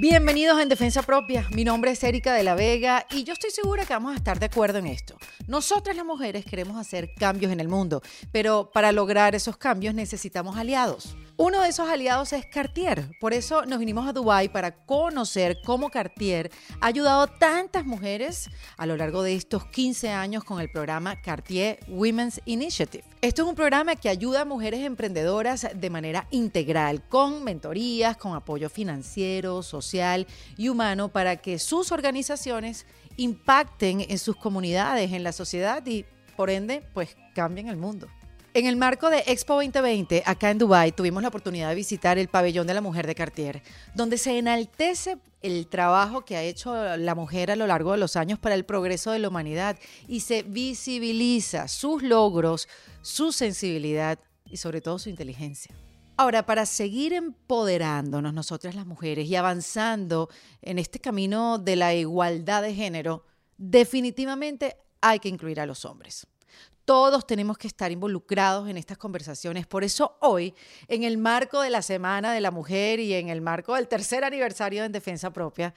Bienvenidos en Defensa Propia. Mi nombre es Erika de la Vega y yo estoy segura que vamos a estar de acuerdo en esto. Nosotras las mujeres queremos hacer cambios en el mundo, pero para lograr esos cambios necesitamos aliados. Uno de esos aliados es Cartier. Por eso nos vinimos a Dubai para conocer cómo Cartier ha ayudado a tantas mujeres a lo largo de estos 15 años con el programa Cartier Women's Initiative. Esto es un programa que ayuda a mujeres emprendedoras de manera integral, con mentorías, con apoyo financiero, social y humano para que sus organizaciones impacten en sus comunidades, en la sociedad y, por ende, pues cambien el mundo. En el marco de Expo 2020, acá en Dubai, tuvimos la oportunidad de visitar el pabellón de la mujer de Cartier, donde se enaltece el trabajo que ha hecho la mujer a lo largo de los años para el progreso de la humanidad y se visibiliza sus logros, su sensibilidad y sobre todo su inteligencia. Ahora, para seguir empoderándonos nosotras las mujeres y avanzando en este camino de la igualdad de género, definitivamente hay que incluir a los hombres. Todos tenemos que estar involucrados en estas conversaciones. Por eso hoy, en el marco de la Semana de la Mujer y en el marco del tercer aniversario en Defensa Propia,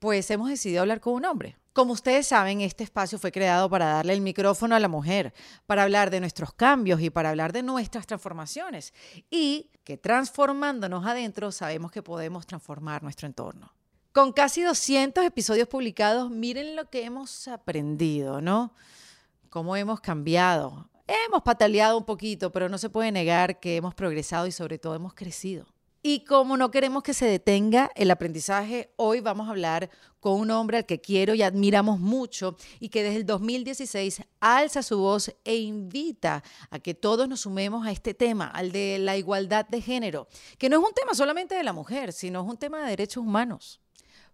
pues hemos decidido hablar con un hombre. Como ustedes saben, este espacio fue creado para darle el micrófono a la mujer, para hablar de nuestros cambios y para hablar de nuestras transformaciones. Y que transformándonos adentro sabemos que podemos transformar nuestro entorno. Con casi 200 episodios publicados, miren lo que hemos aprendido, ¿no? Cómo hemos cambiado. Hemos pataleado un poquito, pero no se puede negar que hemos progresado y sobre todo hemos crecido. Y como no queremos que se detenga el aprendizaje, hoy vamos a hablar con un hombre al que quiero y admiramos mucho y que desde el 2016 alza su voz e invita a que todos nos sumemos a este tema, al de la igualdad de género, que no es un tema solamente de la mujer, sino es un tema de derechos humanos.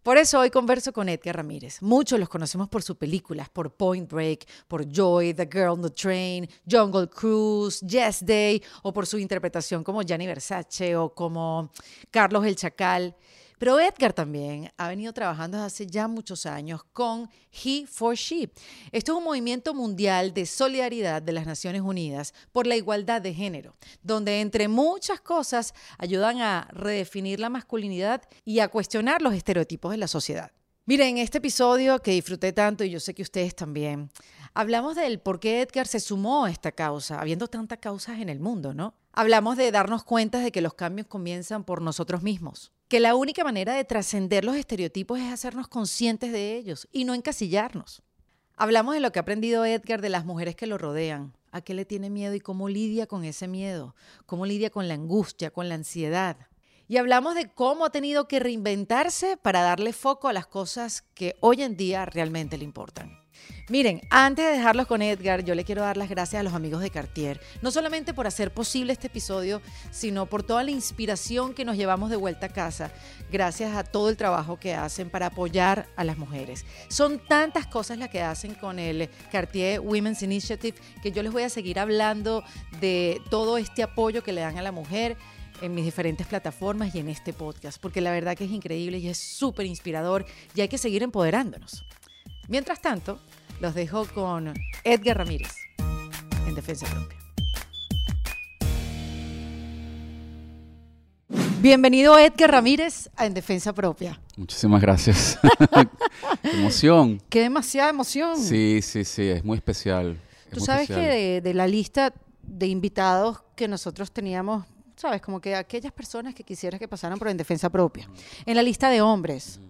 Por eso hoy converso con Edgar Ramírez. Muchos los conocemos por sus películas, por Point Break, por Joy, The Girl on the Train, Jungle Cruise, Yes Day, o por su interpretación como Gianni Versace o como Carlos el Chacal. Pero Edgar también ha venido trabajando desde hace ya muchos años con He for She. Esto es un movimiento mundial de solidaridad de las Naciones Unidas por la igualdad de género, donde entre muchas cosas ayudan a redefinir la masculinidad y a cuestionar los estereotipos de la sociedad. Miren, en este episodio que disfruté tanto y yo sé que ustedes también, hablamos del por qué Edgar se sumó a esta causa, habiendo tantas causas en el mundo, ¿no? Hablamos de darnos cuenta de que los cambios comienzan por nosotros mismos que la única manera de trascender los estereotipos es hacernos conscientes de ellos y no encasillarnos. Hablamos de lo que ha aprendido Edgar de las mujeres que lo rodean, a qué le tiene miedo y cómo lidia con ese miedo, cómo lidia con la angustia, con la ansiedad. Y hablamos de cómo ha tenido que reinventarse para darle foco a las cosas que hoy en día realmente le importan. Miren, antes de dejarlos con Edgar, yo le quiero dar las gracias a los amigos de Cartier, no solamente por hacer posible este episodio, sino por toda la inspiración que nos llevamos de vuelta a casa, gracias a todo el trabajo que hacen para apoyar a las mujeres. Son tantas cosas las que hacen con el Cartier Women's Initiative que yo les voy a seguir hablando de todo este apoyo que le dan a la mujer en mis diferentes plataformas y en este podcast, porque la verdad que es increíble y es súper inspirador y hay que seguir empoderándonos. Mientras tanto, los dejo con Edgar Ramírez en Defensa Propia. Bienvenido Edgar Ramírez a En Defensa Propia. Muchísimas gracias. Qué emoción. Qué demasiada emoción. Sí, sí, sí, es muy especial. Tú sabes que de, de, la lista de invitados que nosotros teníamos, sabes, como que aquellas personas que quisieras que pasaran por En Defensa Propia, en la lista de hombres,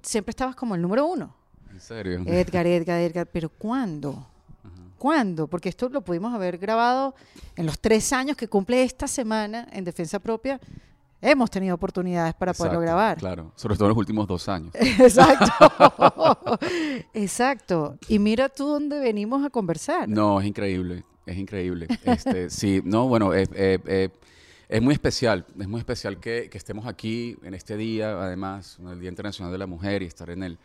siempre estabas como el número uno. ¿En serio? Edgar, Edgar, Edgar, pero ¿cuándo? ¿Cuándo? Porque esto lo pudimos haber grabado en los tres años que cumple esta semana en Defensa Propia. Hemos tenido oportunidades para poderlo grabar. Claro, sobre todo en los últimos dos años. Exacto. Exacto. Y mira tú dónde venimos a conversar. No, es increíble, es increíble. Este, sí, no, bueno, es Es muy especial, es muy especial que, que estemos aquí en este día, además, en el Día Internacional de la Mujer y estar en el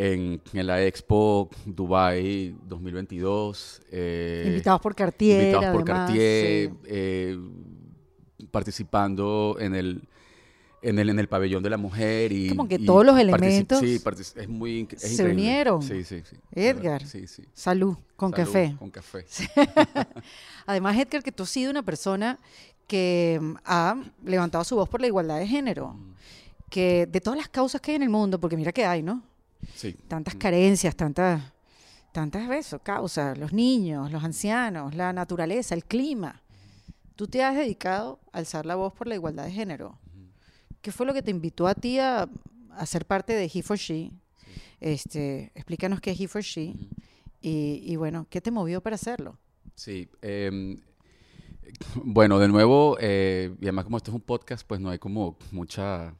en, en la Expo Dubai 2022. eh, Invitados por Cartier. invitados por además, Cartier, sí. eh, participando en el, en el en el pabellón de la mujer y Como que y todos los elementos sí, es muy es se increíble. unieron. Sí, sí, sí. Edgar. Sí, sí. Salud, con Salud, café. Con café. Además, Edgar, que tú has sido una persona que mm, ha levantado su voz por la igualdad de género. Mm. Que de todas las causas que hay en el mundo, porque mira que hay, ¿no? Sí. Tantas carencias, tantas, tantas veces, causas, los niños, los ancianos, la naturaleza, el clima. Tú te has dedicado a alzar la voz por la igualdad de género. ¿Qué fue lo que te invitó a ti a, a ser parte de He for She? Este, explícanos qué es He for She. y, y bueno, ¿qué te movió para hacerlo? Sí. em, bueno, de nuevo, eh, y además como esto es un podcast, pues no hay como mucha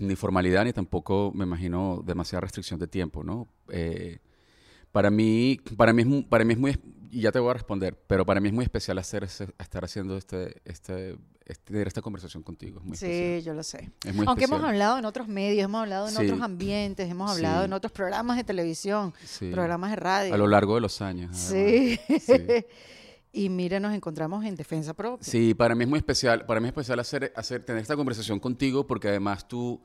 ni formalidad ni tampoco, me imagino, demasiada restricción de tiempo, ¿no? Eh, para mí, para mí es, para mí es muy, y ya te voy a responder, pero para mí es muy especial hacer ese- estar haciendo este, este, este- tener esta conversación contigo. Es muy sí, especial. yo lo sé. Es muy Aunque hemos hablado en otros medios, hemos hablado en Sí. otros ambientes, hemos hablado Sí. en otros programas de televisión, Sí. programas de radio. A lo largo de los años. Además. Sí. y mira, nos encontramos en defensa propia. Sí, para mí es muy especial, para mí es especial hacer, hacer, tener esta conversación contigo porque además tú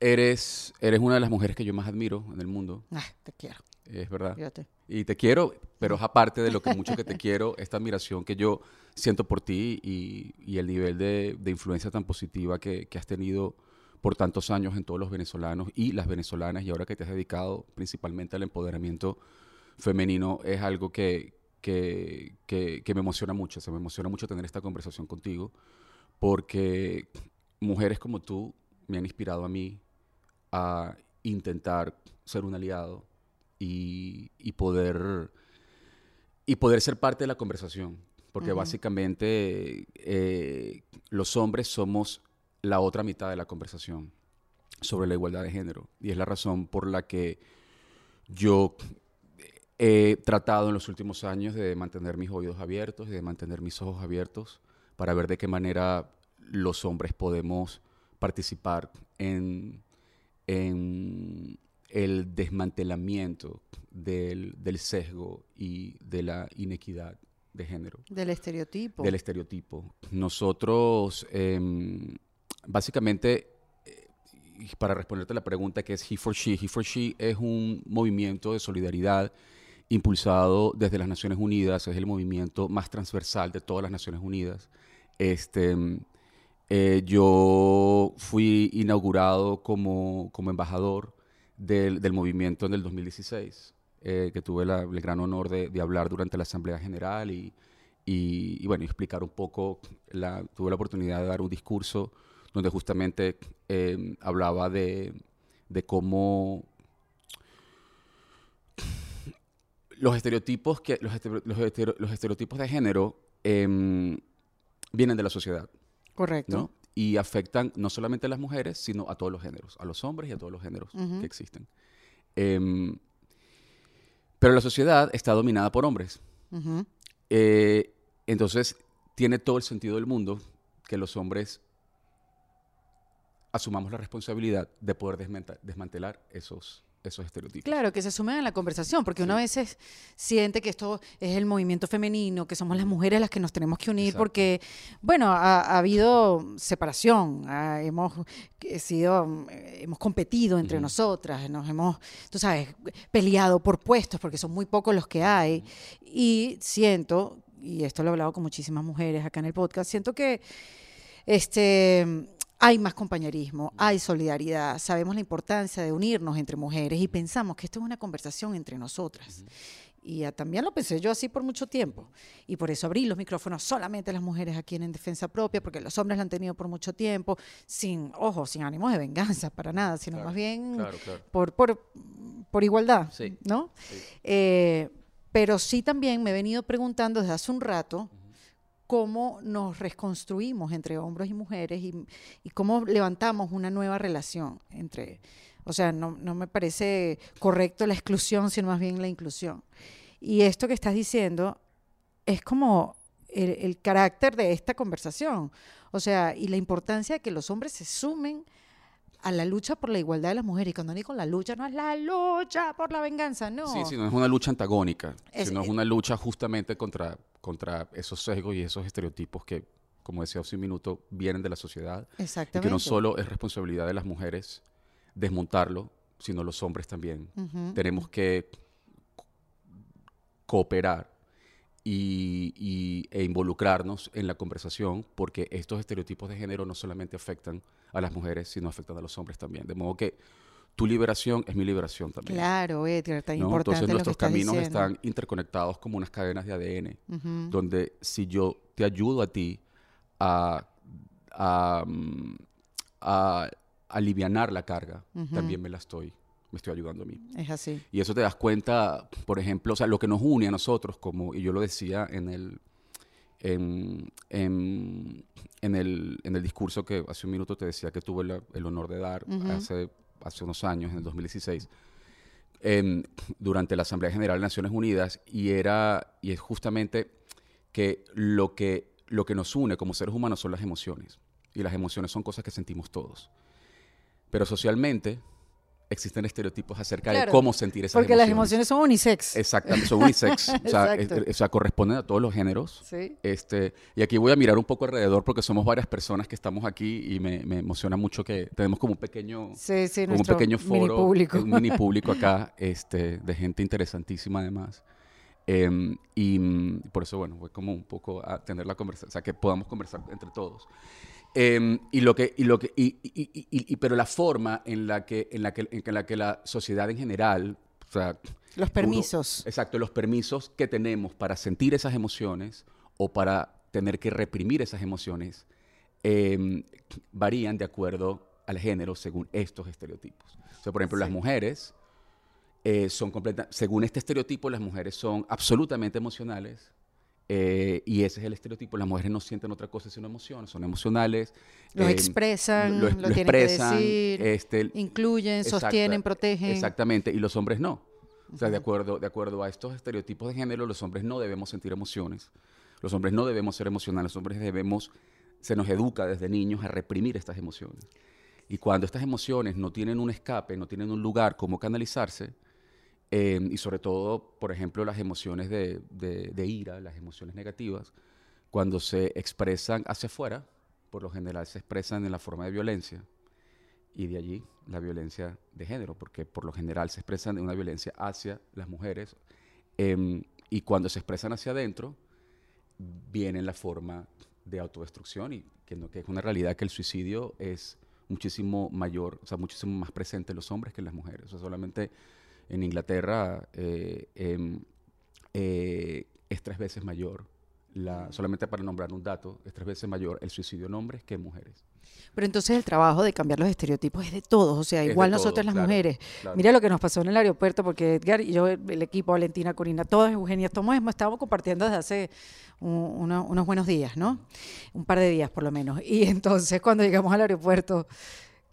eres, eres una de las mujeres que yo más admiro en el mundo, Ah, te quiero, es verdad. fíjate. Y te quiero, pero es aparte de lo que mucho que te quiero, esta admiración que yo siento por ti y, y el nivel de, de influencia tan positiva que, que has tenido por tantos años en todos los venezolanos y las venezolanas y ahora que te has dedicado principalmente al empoderamiento femenino es algo que, que, que- que me emociona mucho. Se me emociona mucho tener esta conversación contigo porque mujeres como tú me han inspirado a mí a intentar ser un aliado y, y poder y poder ser parte de la conversación porque Ujú. básicamente eh, los hombres somos la otra mitad de la conversación sobre la igualdad de género y es la razón por la que yo he tratado en los últimos años de mantener mis oídos abiertos y de mantener mis ojos abiertos para ver de qué manera los hombres podemos participar en, en el desmantelamiento del, del sesgo y de la inequidad de género Del estereotipo. del estereotipo. Nosotros, em, básicamente, eh, y para responderte la pregunta que es He for She, He for She es un movimiento de solidaridad impulsado desde las Naciones Unidas, es el movimiento más transversal de todas las Naciones Unidas. Este, eh, yo fui inaugurado como, como embajador del, del movimiento en el 2016, eh, que tuve el gran honor de, de hablar durante la Asamblea General y, y, y, bueno, explicar un poco, la, tuve la oportunidad de dar un discurso donde justamente eh, hablaba de, de cómo los estereotipos, que, los, estere- los estereotipos de género em, vienen de la sociedad. Correcto. ¿no? Y afectan no solamente a las mujeres, sino a todos los géneros, a los hombres y a todos los géneros que existen. Em, pero la sociedad está dominada por hombres. Eh, entonces, tiene todo el sentido del mundo que los hombres asumamos la responsabilidad de poder desmantelar esos, esos estereotipos. Claro, que se sumen a la conversación, porque uno a Sí. veces siente que esto es el movimiento femenino, que somos las mujeres las que nos tenemos que unir, Exacto. porque, bueno, ha, ha habido separación, ha- hemos eh, sido, eh, hemos competido entre nosotras, nos hemos, tú sabes, peleado por puestos, porque son muy pocos los que hay, y siento, y esto lo he hablado con muchísimas mujeres acá en el podcast, siento que este, hay más compañerismo, hay solidaridad, sabemos la importancia de unirnos entre mujeres y pensamos que esto es una conversación entre nosotras. Y también lo pensé yo así por mucho tiempo. Y por eso abrí los micrófonos solamente a las mujeres aquí en, En Defensa Propia, porque los hombres lo han tenido por mucho tiempo, sin, ojo, sin ánimos de venganza para nada, sino Claro, más bien Claro, claro. por, por, por igualdad, Sí, ¿no? sí. Eh, pero sí también me he venido preguntando desde hace un rato cómo nos reconstruimos entre hombres y mujeres y, y cómo levantamos una nueva relación entre, o sea, no, no me parece correcto la exclusión, sino más bien la inclusión. Y esto que estás diciendo es como el, el carácter de esta conversación. O sea, y la importancia de que los hombres se sumen a la lucha por la igualdad de las mujeres. Y cuando digo la lucha, no es la lucha por la venganza, no. Sí, sí, no es una lucha antagónica, Es- sino es una lucha justamente contra, contra esos sesgos y esos estereotipos que, como decía hace un minuto, vienen de la sociedad. Y Exactamente. que no solo es responsabilidad de las mujeres desmontarlo, sino los hombres también. Tenemos que co- cooperar y, y- e involucrarnos en la conversación porque estos estereotipos de género no solamente afectan a las mujeres, sino afectan a los hombres también. De modo que tu liberación es mi liberación también. Claro, Edgar, tan ¿no? importante Entonces lo que nuestros caminos diciendo. están interconectados como unas cadenas de ADN, donde si yo te ayudo a ti a, a, mm, a alivianar la carga, también me la estoy, me estoy ayudando a mí. Es así. Y eso te das cuenta, por ejemplo, o sea, lo que nos une a nosotros, como, y yo lo decía en el, en, en- en el, en el discurso que hace un minuto te decía que tuve la- el honor de dar hace, hace unos años, en el 2016, em, durante la Asamblea General de Naciones Unidas, y, era, y es justamente que lo, que lo que nos une como seres humanos son las emociones. Y las emociones son cosas que sentimos todos. Pero socialmente existen estereotipos acerca Claro, de cómo sentir esas Porque emociones. las emociones son unisex. Exactamente, son unisex. o, sea, es- es- o sea, corresponden a todos los géneros. Sí. Este, y aquí voy a mirar un poco alrededor porque somos varias personas que estamos aquí y me, me emociona mucho que tenemos como un pequeño, Sí, sí, como un pequeño mini foro, público. un mini público acá, este, de gente interesantísima además. Em, y mm, por eso, bueno, voy como un poco a tener la conversación, o sea, que podamos conversar entre todos. Em, y lo que, y lo que, y, y- y- pero la forma en la que, en la que, en la que la sociedad en general, o sea, Los uno- permisos. exacto, los permisos que tenemos para sentir esas emociones o para tener que reprimir esas emociones em, varían de acuerdo al género según estos estereotipos. O sea, por ejemplo, las Sí. mujeres eh, son completas, según este estereotipo, las mujeres son absolutamente emocionales. Eh, y ese es el estereotipo. Las mujeres no sienten otra cosa sino emociones, son emocionales. Los em, expresan, lo, lo, lo tienen expresan, que decir, este, incluyen, sostienen, protegen. Exactamente, y los hombres no. O sea, de acuerdo, de acuerdo a estos estereotipos de género, los hombres no debemos sentir emociones. Los hombres no debemos ser emocionales, los hombres debemos, se nos educa desde niños a reprimir estas emociones. Y cuando estas emociones no tienen un escape, no tienen un lugar como canalizarse, eh, y sobre todo, por ejemplo, las emociones de, de- de ira, las emociones negativas, cuando se expresan hacia afuera, por lo general se expresan en la forma de violencia. Y de allí la violencia de género, porque por lo general se expresan de una violencia hacia las mujeres. em, y cuando se expresan hacia adentro, viene en la forma de autodestrucción y que, no, que es una realidad que el suicidio es muchísimo mayor, o sea, muchísimo más presente en los hombres que en las mujeres. O sea, solamente en Inglaterra eh, em, eh, es tres veces mayor, la, solamente para nombrar un dato, es tres veces mayor el suicidio en hombres que en mujeres. Pero entonces el trabajo de cambiar los estereotipos es de todos, o sea, Es igual nosotras las claro, mujeres. claro. Mira lo que nos pasó en el aeropuerto, porque Edgar y yo, el equipo, Valentina, Corina, todas, Eugenia, todos estábamos compartiendo desde hace un- una- unos buenos días, ¿no? Un par de días por lo menos. Y entonces cuando llegamos al aeropuerto,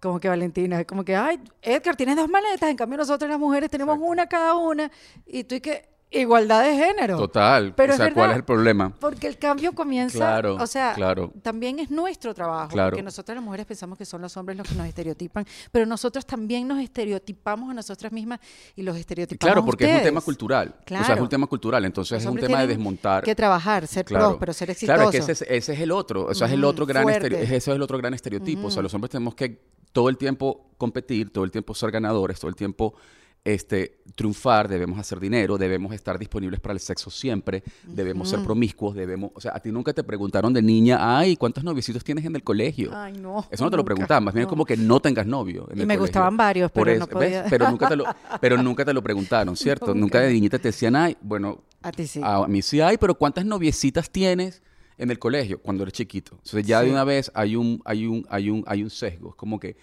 como que Valentina, como que, ay, Edgar, tienes dos maletas, en cambio nosotras las mujeres tenemos Exacto. una cada una, y tú y que, igualdad de género. Total, Pero o es sea, ¿cuál verdad. es el problema? Porque el cambio comienza, Claro, o sea, claro. también es nuestro trabajo, Claro. porque nosotras las mujeres pensamos que son los hombres los que nos estereotipan, pero nosotros también nos estereotipamos a nosotras mismas y los estereotipamos Claro, a porque es un tema cultural. O sea, es Claro. un tema cultural, entonces es un tema de desmontar. que trabajar, ser Claro. prósperos, ser exitosos. Claro, es que ese, es- ese es el otro, o sea, es el otro gran ese es el otro gran estereotipo. O sea, los hombres tenemos que todo el tiempo competir, todo el tiempo ser ganadores, todo el tiempo este, triunfar, debemos hacer dinero, debemos estar disponibles para el sexo siempre, debemos ser promiscuos, debemos, o sea, a ti nunca te preguntaron de niña, ay, ¿cuántos noviecitos tienes en el colegio? Ay, no. Eso no te lo preguntaban, más bien no. como que no tengas novio. en Y el me colegio. gustaban varios, Por pero no eso. Pero nunca te lo, pero nunca te lo preguntaron, ¿cierto? Nunca. Nunca de niñita te decían, ay, bueno, A ti sí. a mí sí hay, pero ¿cuántas noviecitas tienes en el colegio cuando eres chiquito? Entonces ya Sí. de una vez hay un, hay un, hay un, hay un sesgo. Es como que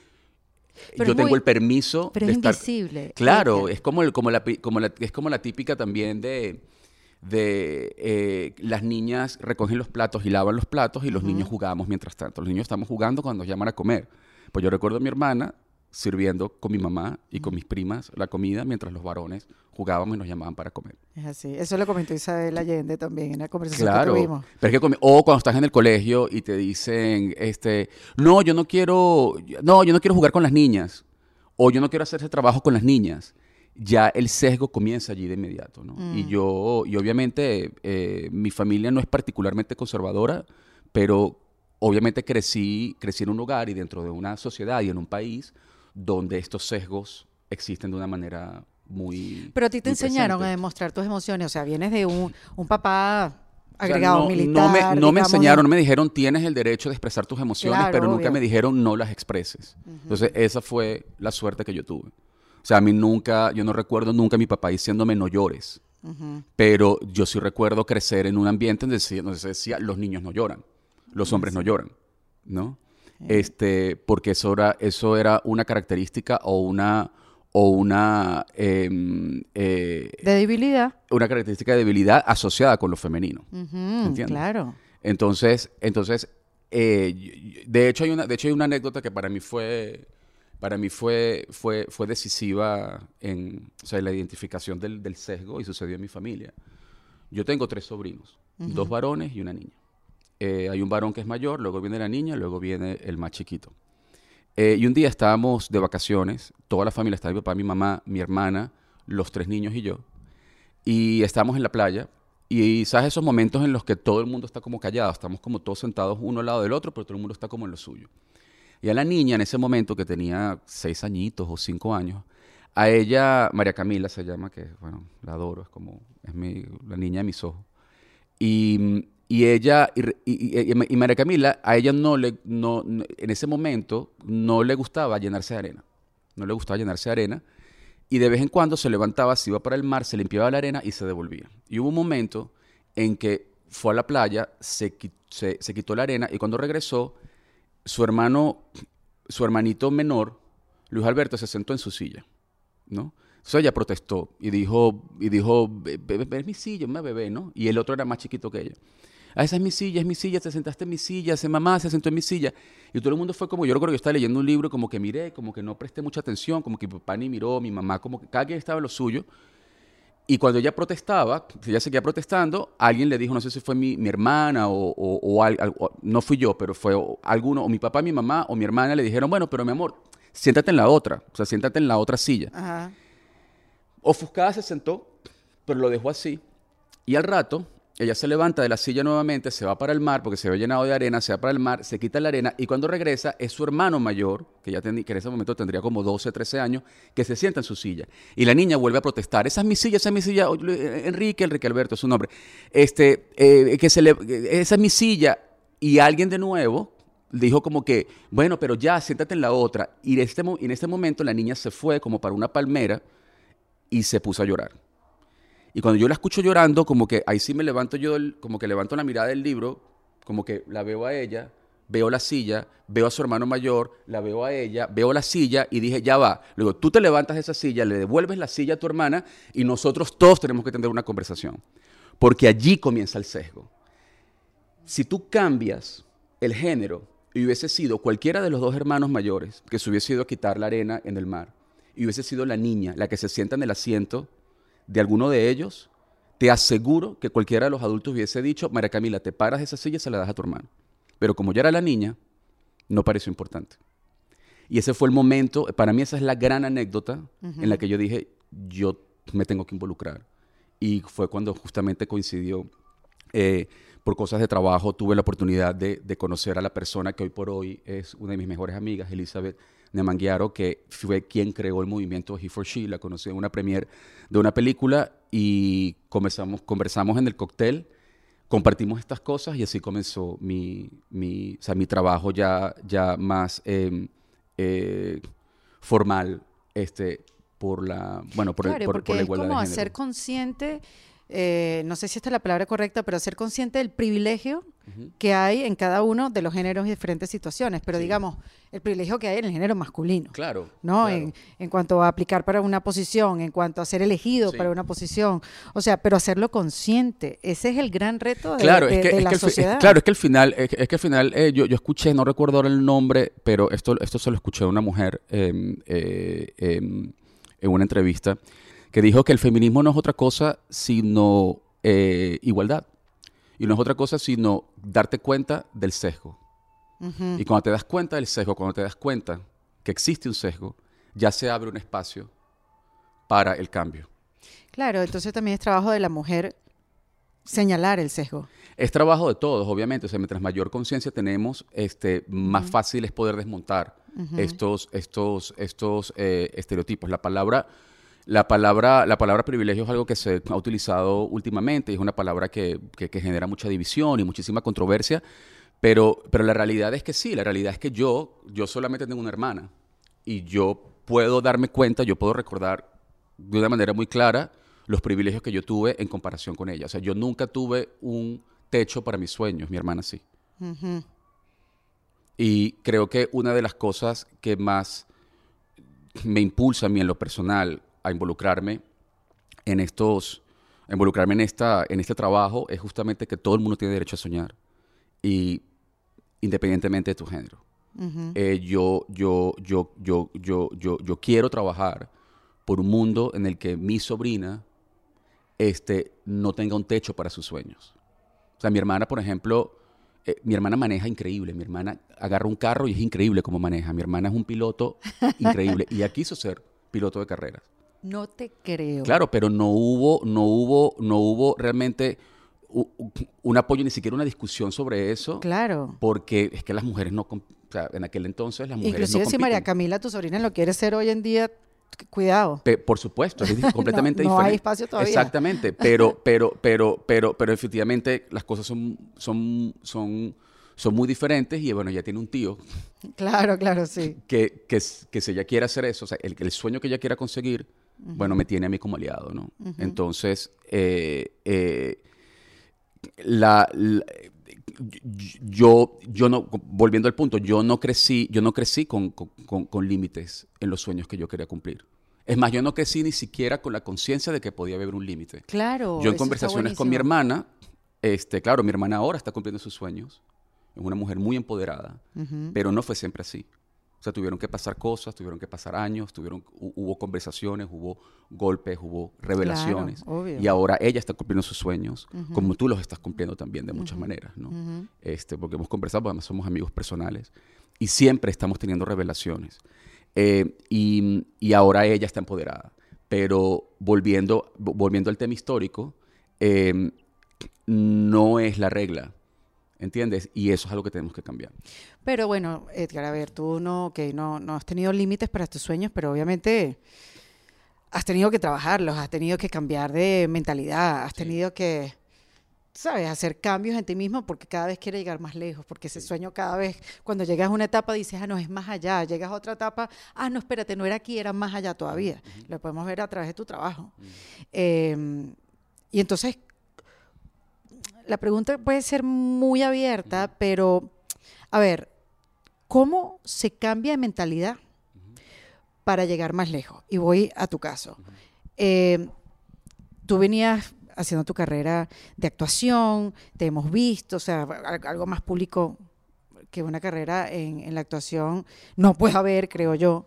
Pero yo tengo muy- el permiso pero de es estar. invisible, Claro, Edgar. es como el, como la, como la, es como la típica también de de eh, las niñas recogen los platos y lavan los platos y los niños jugamos mientras tanto. Los niños estamos jugando cuando nos llaman a comer. Pues yo recuerdo a mi hermana sirviendo con mi mamá y con mis primas la comida mientras los varones jugábamos y nos llamaban para comer. Es así. Eso lo comentó Isabel Allende también en la conversación Claro. que tuvimos. Pero es que o cuando estás en el colegio y te dicen, este, no, yo no quiero, no, yo no quiero jugar con las niñas. O yo no quiero hacer ese trabajo con las niñas. Ya el sesgo comienza allí de inmediato, ¿no? Y yo, y obviamente, eh, mi familia no es particularmente conservadora, pero obviamente crecí, crecí en un hogar y dentro de una sociedad y en un país donde estos sesgos existen de una manera muy Pero a ti te enseñaron a presente. demostrar tus emociones. O sea, vienes de un, un papá O sea, agregado no, militar. No me, no me enseñaron, no me dijeron tienes el derecho de expresar tus emociones, Claro, pero nunca obvio. me dijeron no las expreses. Entonces, esa fue la suerte que yo tuve. O sea, a mí nunca, yo no recuerdo nunca a mi papá diciéndome no llores. Pero yo sí recuerdo crecer en un ambiente donde se, donde se decía los niños no lloran, los hombres no lloran, ¿no? Este, porque eso era, eso era una característica o una, o una, em, eh, De debilidad. una característica de debilidad asociada con lo femenino. Ujú, ¿Entiendes? claro. Entonces, entonces eh, de hecho hay una, de hecho hay una anécdota que para mí fue, para mí fue, fue, fue decisiva en, o sea, en la identificación del, del sesgo y sucedió en mi familia. Yo tengo tres sobrinos, dos varones y una niña. Eh, hay un varón que es mayor, luego viene la niña, luego viene el más chiquito. Eh, y un día estábamos de vacaciones, toda la familia, estaba mi papá, mi mamá, mi hermana, los tres niños y yo. Y estábamos en la playa. Y sabes esos momentos en los que todo el mundo está como callado, estamos como todos sentados uno al lado del otro, pero todo el mundo está como en lo suyo. Y a la niña en ese momento, que tenía seis añitos o cinco años, a ella, María Camila se llama, que bueno, la adoro, es como, es mi, la niña de mis ojos. Y, y ella, y, María Camila, a ella no le, no, en ese momento no le gustaba llenarse de arena. No le gustaba llenarse de arena. Y de vez en cuando se levantaba, se iba para el mar, se limpiaba la arena y se devolvía. Y hubo un momento en que fue a la playa, se, se- se quitó la arena y cuando regresó, su hermano, su hermanito menor, Luis Alberto, se sentó en su silla, ¿no? Entonces ella protestó y dijo, y dijo, "Ve- ve- ve- es mi silla, una bebé, ¿no? Y el otro era más chiquito que ella. Ah, esa es mi silla, es mi silla, te sentaste en mi silla, se mamá se sentó en mi silla. Y todo el mundo fue como, yo recuerdo que yo estaba leyendo un libro, como que miré, como que no presté mucha atención, como que mi papá ni miró, mi mamá, como que cada quien estaba en lo suyo. Y cuando ella protestaba, ella seguía protestando, alguien le dijo, no sé si fue mi, mi hermana o, o- o al- al- o- no fui yo, pero fue alguno, o mi papá, mi mamá o mi hermana le dijeron, bueno, pero mi amor, siéntate en la otra, o sea, siéntate en la otra silla. Ajá. Ofuscada se sentó, pero lo dejó así. Y al rato, ella se levanta de la silla nuevamente, se va para el mar, porque se ve llenado de arena, se va para el mar, se quita la arena, y cuando regresa es su hermano mayor, que, ya que en ese momento tendría como 12, 13 años, que se sienta en su silla. Y la niña vuelve a protestar, esa es mi silla, esa es mi silla, eh, Enrique, Enrique Alberto es su nombre, este, eh, que se le, eh, esa es mi silla, y alguien de nuevo dijo como que, bueno, pero ya, siéntate en la otra. Y en este, en este momento la niña se fue como para una palmera, y se puso a llorar. Y cuando yo la escucho llorando, como que ahí sí me levanto yo, como que levanto la mirada del libro, como que la veo a ella, veo la silla, veo a su hermano mayor, la veo a ella, veo la silla y dije, ya va. Luego, tú te levantas de esa silla, le devuelves la silla a tu hermana y nosotros todos tenemos que tener una conversación. Porque allí comienza el sesgo. Si tú cambias el género y hubiese sido cualquiera de los dos hermanos mayores que se hubiese ido a quitar la arena en el mar y hubiese sido la niña la que se sienta en el asiento de alguno de ellos, te aseguro que cualquiera de los adultos hubiese dicho, María Camila, te paras de esa silla y se la das a tu hermano. Pero como ya era la niña, no pareció importante. Y ese fue el momento, para mí esa es la gran anécdota en la que yo dije, yo me tengo que involucrar. Y fue cuando justamente coincidió, eh, por cosas de trabajo, tuve la oportunidad de, de conocer a la persona que hoy por hoy es una de mis mejores amigas, Elizabeth Nemanguiaro, que fue quien creó el movimiento He for She. La conocí en una premiere de una película y comenzamos, conversamos en el cóctel, compartimos estas cosas y así comenzó mi, mi, o sea, mi trabajo ya, ya más eh, eh, formal este, por la, bueno, por, el- Claro, por- porque por la es igualdad como de género. hacer consciente eh, no sé si esta es la palabra correcta, pero ser consciente del privilegio que hay en cada uno de los géneros y diferentes situaciones, pero digamos, el privilegio que hay en el género masculino. Claro. ¿no? claro. En, en cuanto a aplicar para una posición, en cuanto a ser elegido Sí. para una posición. O sea, pero hacerlo consciente. Ese es el gran reto de, Claro, de- es que, de es la que es- claro, es que al final, es que, es que al final eh, yo, yo escuché, no recuerdo ahora el nombre, pero esto, esto se lo escuché a una mujer em, eh, em, en una entrevista que dijo que el feminismo no es otra cosa sino eh, igualdad. Y no es otra cosa sino darte cuenta del sesgo. Y cuando te das cuenta del sesgo, cuando te das cuenta que existe un sesgo, ya se abre un espacio para el cambio. Claro, entonces también es trabajo de la mujer señalar el sesgo. Es trabajo de todos, obviamente. O sea, mientras mayor conciencia tenemos, este, más fácil es poder desmontar estos, estos, estos eh, estereotipos. La palabra, la palabra, la palabra privilegio es algo que se ha utilizado últimamente y es una palabra que, que- que genera mucha división y muchísima controversia. Pero, pero la realidad es que sí, la realidad es que yo, yo solamente tengo una hermana y yo puedo darme cuenta, yo puedo recordar de una manera muy clara los privilegios que yo tuve en comparación con ella. O sea, yo nunca tuve un techo para mis sueños, mi hermana sí. Y creo que una de las cosas que más me impulsa a mí en lo personal a involucrarme en estos, a involucrarme en, esta, en este trabajo es justamente que todo el mundo tiene derecho a soñar. Y independientemente de tu género. Eh, yo, yo, yo, yo, yo, yo, yo quiero trabajar por un mundo en el que mi sobrina este, no tenga un techo para sus sueños. O sea, mi hermana, por ejemplo, eh, mi hermana maneja increíble. Mi hermana agarra un carro y es increíble cómo maneja. Mi hermana es un piloto increíble. y ella quiso ser piloto de carreras. No te creo. Claro, pero no hubo, no hubo, no hubo realmente un apoyo, ni siquiera una discusión sobre eso. Claro. Porque es que las mujeres no... O sea, en aquel entonces las mujeres Inclusive no si María. Camila, tu sobrina, lo quiere ser hoy en día, cuidado. Pe- por supuesto, es completamente no diferente. hay espacio todavía. Exactamente, pero, pero, pero, pero, pero efectivamente las cosas son, son, son, son muy diferentes y bueno, ya tiene un tío Claro, claro, sí. que, que, que si ella quiere hacer eso, o sea, el, el sueño que ella quiera conseguir, bueno, me tiene a mí como aliado, ¿no? Entonces, eh, eh, la, la- yo, yo no, volviendo al punto, yo no crecí, yo no crecí con, con- con- con límites en los sueños que yo quería cumplir. Es más, yo no crecí ni siquiera con la conciencia de que podía haber un límite. Claro. Yo en conversaciones con mi hermana, este, claro, mi hermana ahora está cumpliendo sus sueños, es una mujer muy empoderada, pero no fue siempre así. O sea, tuvieron que pasar cosas, tuvieron que pasar años, tuvieron, hu- hubo conversaciones, hubo golpes, hubo revelaciones. obvio. y ahora ella está cumpliendo sus sueños, como tú los estás cumpliendo también de muchas maneras, ¿no? Ujú. este, porque hemos conversado, además somos amigos personales, y siempre estamos teniendo revelaciones. Eh, y, y ahora ella está empoderada. Pero volviendo, vo- volviendo al tema histórico, eh, no es la regla, ¿entiendes? Y eso es algo que tenemos que cambiar. Pero bueno, Edgar, a ver, tú no, okay, no, no has tenido límites para tus sueños, pero obviamente has tenido que trabajarlos, has tenido que cambiar de mentalidad, has Sí. tenido que, ¿sabes?, hacer cambios en ti mismo porque cada vez quieres llegar más lejos, porque ese sueño cada vez, cuando llegas a una etapa dices, ah, no, es más allá, llegas a otra etapa, ah, no, espérate, no era aquí, era más allá todavía. Lo podemos ver a través de tu trabajo. Eh, y entonces, la pregunta puede ser muy abierta, pero, a ver, ¿cómo se cambia de mentalidad para llegar más lejos? Y voy a tu caso. Eh, tú venías haciendo tu carrera de actuación, te hemos visto, o sea, al- algo más público que una carrera en, en la actuación no puede haber, creo yo.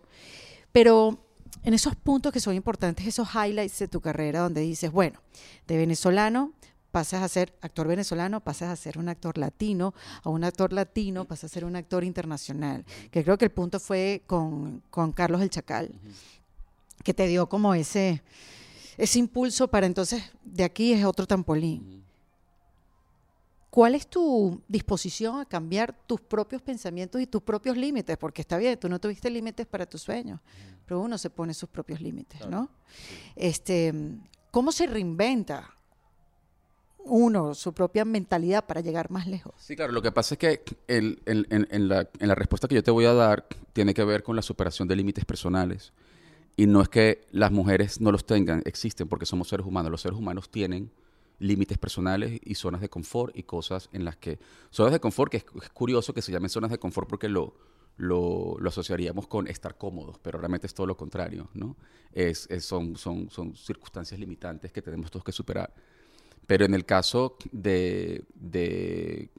Pero en esos puntos que son importantes, esos highlights de tu carrera, donde dices, bueno, de venezolano pasas a ser actor venezolano, pasas a ser un actor latino, a un actor latino pasas a ser un actor internacional, que creo que el punto fue con, con Carlos el Chacal, que te dio como ese, ese impulso para entonces, de aquí es otro trampolín. ¿Cuál es tu disposición a cambiar tus propios pensamientos y tus propios límites? Porque está bien, tú no tuviste límites para tus sueños, pero uno se pone sus propios límites, ¿no? Este, ¿Cómo se reinventa uno su propia mentalidad para llegar más lejos? Sí, claro, lo que pasa es que en, la, respuesta que yo te voy a dar tiene que ver con la superación de límites personales. Y no es que las mujeres no los tengan, existen porque somos seres humanos. Los seres humanos tienen límites personales y zonas de confort y cosas en las que... Zonas de confort, que es, curioso que se llamen zonas de confort porque lo, lo, asociaríamos con estar cómodos, pero realmente es todo lo contrario, ¿no? Es- son, son, son circunstancias limitantes que tenemos todos que superar. Pero en el caso de, de,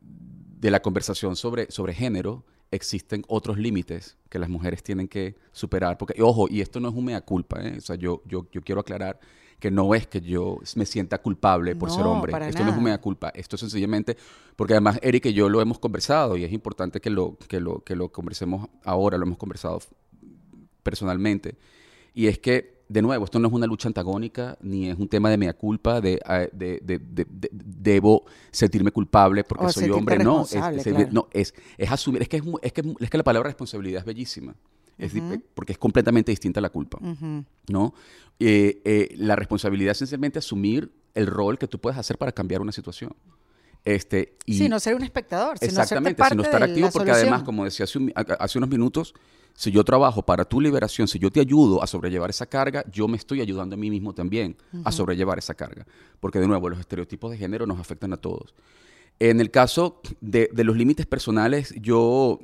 de la conversación sobre, sobre género, existen otros límites que las mujeres tienen que superar. Porque, ojo, y esto no es un mea culpa, ¿eh? O sea, yo, yo, yo quiero aclarar que no es que yo me sienta culpable por ser hombre. Esto no es un mea culpa. Esto es sencillamente porque además Eric y yo lo hemos conversado y es importante que lo, que lo, que lo conversemos ahora, lo hemos conversado personalmente. Y es que, de nuevo, esto no es una lucha antagónica, ni es un tema de mea culpa, de, eh, de- de- de- de- debo sentirme culpable porque O soy hombre. No, es, es- claro. no es, es asumir, es que, es, es, que, es que la palabra responsabilidad es bellísima. Es di- porque es completamente distinta a la culpa. ¿no? Eh, eh, la responsabilidad es sencillamente asumir el rol que tú puedes hacer para cambiar una situación. Este, y Sí, no ser un espectador, sino exactamente, parte sino estar activo, porque solución. además, como decía hace, un- a- hace unos minutos, si yo trabajo para tu liberación, si yo te ayudo a sobrellevar esa carga, yo me estoy ayudando a mí mismo también a sobrellevar esa carga. Porque de nuevo, los estereotipos de género nos afectan a todos. En el caso de, de los límites personales, yo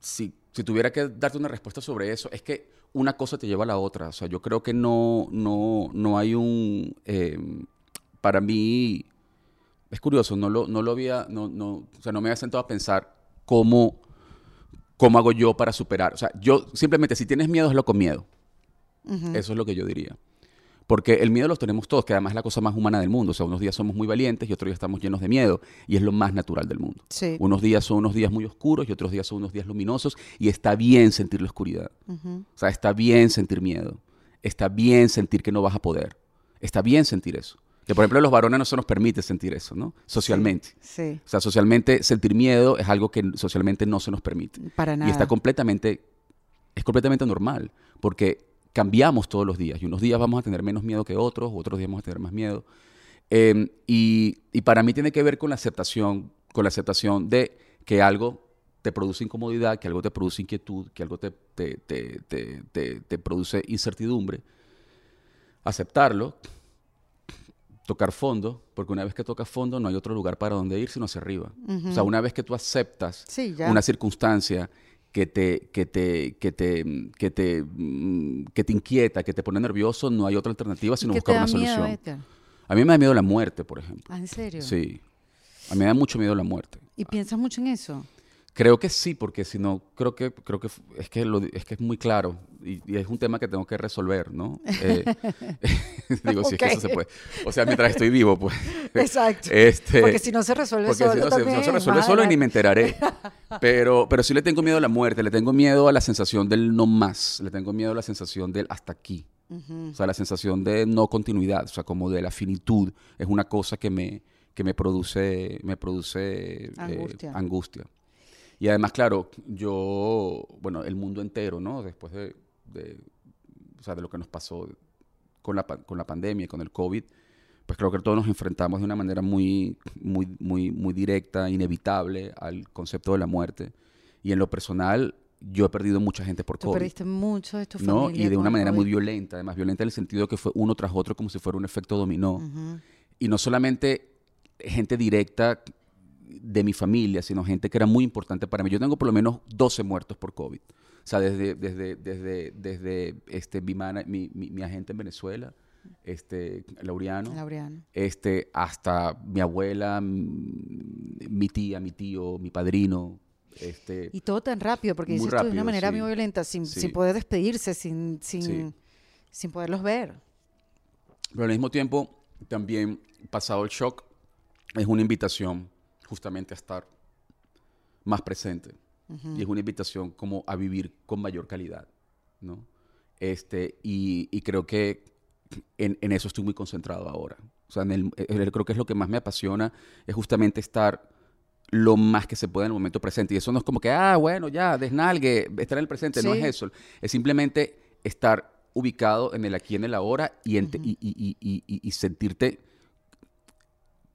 si, si tuviera que darte una respuesta sobre eso, es que una cosa te lleva a la otra. O sea, yo creo que no, no, no hay un... eh, para mí, es curioso, no lo, no lo había, no, no, o sea, no me había sentado a pensar cómo, cómo hago yo para superar. O sea, yo simplemente, si tienes miedo, hazlo con miedo. Eso es lo que yo diría. Porque el miedo los tenemos todos, que además es la cosa más humana del mundo. O sea, unos días somos muy valientes y otros días estamos llenos de miedo. Y es lo más natural del mundo. Sí. Unos días son unos días muy oscuros y otros días son unos días luminosos. Y está bien sentir la oscuridad. O sea, está bien sentir miedo. Está bien sentir que no vas a poder. Está bien sentir eso. Que por ejemplo a los varones no se nos permite sentir eso, ¿no? Socialmente. Sí, O sea, socialmente sentir miedo es algo que socialmente no se nos permite. para nada. Y está completamente, es completamente normal, porque cambiamos todos los días y unos días vamos a tener menos miedo que otros, otros días vamos a tener más miedo. Eh, y, y para mí tiene que ver con la aceptación, con la aceptación de que algo te produce incomodidad, que algo te produce inquietud, que algo te, te, te- te produce incertidumbre. Aceptarlo, tocar fondo, porque una vez que tocas fondo no hay otro lugar para donde ir sino hacia arriba. O sea, una vez que tú aceptas Sí, una circunstancia que te, que te, que te, que te, mm, que te inquieta, que te pone nervioso, no hay otra alternativa ¿Y sino buscar una solución. A mí me da miedo la muerte, por ejemplo. Ah, ¿en serio? Sí. A mí me da mucho miedo la muerte. ¿Y piensas mucho en eso? Creo que sí, porque si no, creo que, creo que es que, lo es que es muy claro y, y es un tema que tengo que resolver, ¿no? Eh, digo, si es que eso se puede. O sea, mientras estoy vivo, pues. Exacto. Este, Porque si no se resuelve porque solo si no, se- no se resuelve más solo y ni me enteraré. Pero, pero sí le tengo miedo a la muerte, le tengo miedo a la sensación del no más, le tengo miedo a la sensación del hasta aquí. O sea, la sensación de no continuidad, o sea, como de la finitud, es una cosa que me, que me produce, me produce eh, Angustia. Y además, claro, yo, bueno, el mundo entero, ¿no? Después de, de, o sea, de lo que nos pasó con la, con la pandemia y con el COVID, pues creo que todos nos enfrentamos de una manera muy, muy, muy, muy directa, inevitable al concepto de la muerte. Y en lo personal, yo he perdido mucha gente por Tú COVID. perdiste mucho de tu ¿no? familia Y de una manera muy violenta, además violenta en el sentido que fue uno tras otro como si fuera un efecto dominó. Ujú. Y no solamente gente directa de mi familia, sino gente que era muy importante para mí. Yo tengo por lo menos 12 muertos por COVID. O sea, desde, desde, desde, desde este, mi, mana- mi, mi- mi agente en Venezuela, este, Laureano, Laureano. este, hasta mi abuela, mm, mi tía, mi tío, mi padrino. Este, Y todo tan rápido, porque dices tú de una manera sí. muy violenta, sin, Sí. sin poder despedirse, sin, sin, Sí. sin poderlos ver. Pero al mismo tiempo, también, pasado el shock, es una invitación justamente a estar más presente. Y es una invitación como a vivir con mayor calidad, ¿no? Este, y, y creo que en, en eso estoy muy concentrado ahora. O sea, en el- creo que es lo que más me apasiona, es justamente estar lo más que se pueda en el momento presente. Y eso no es como que, ah, bueno, ya, desnalgue, estar en el presente. No es eso. Es simplemente estar ubicado en el aquí, en el ahora y sentirte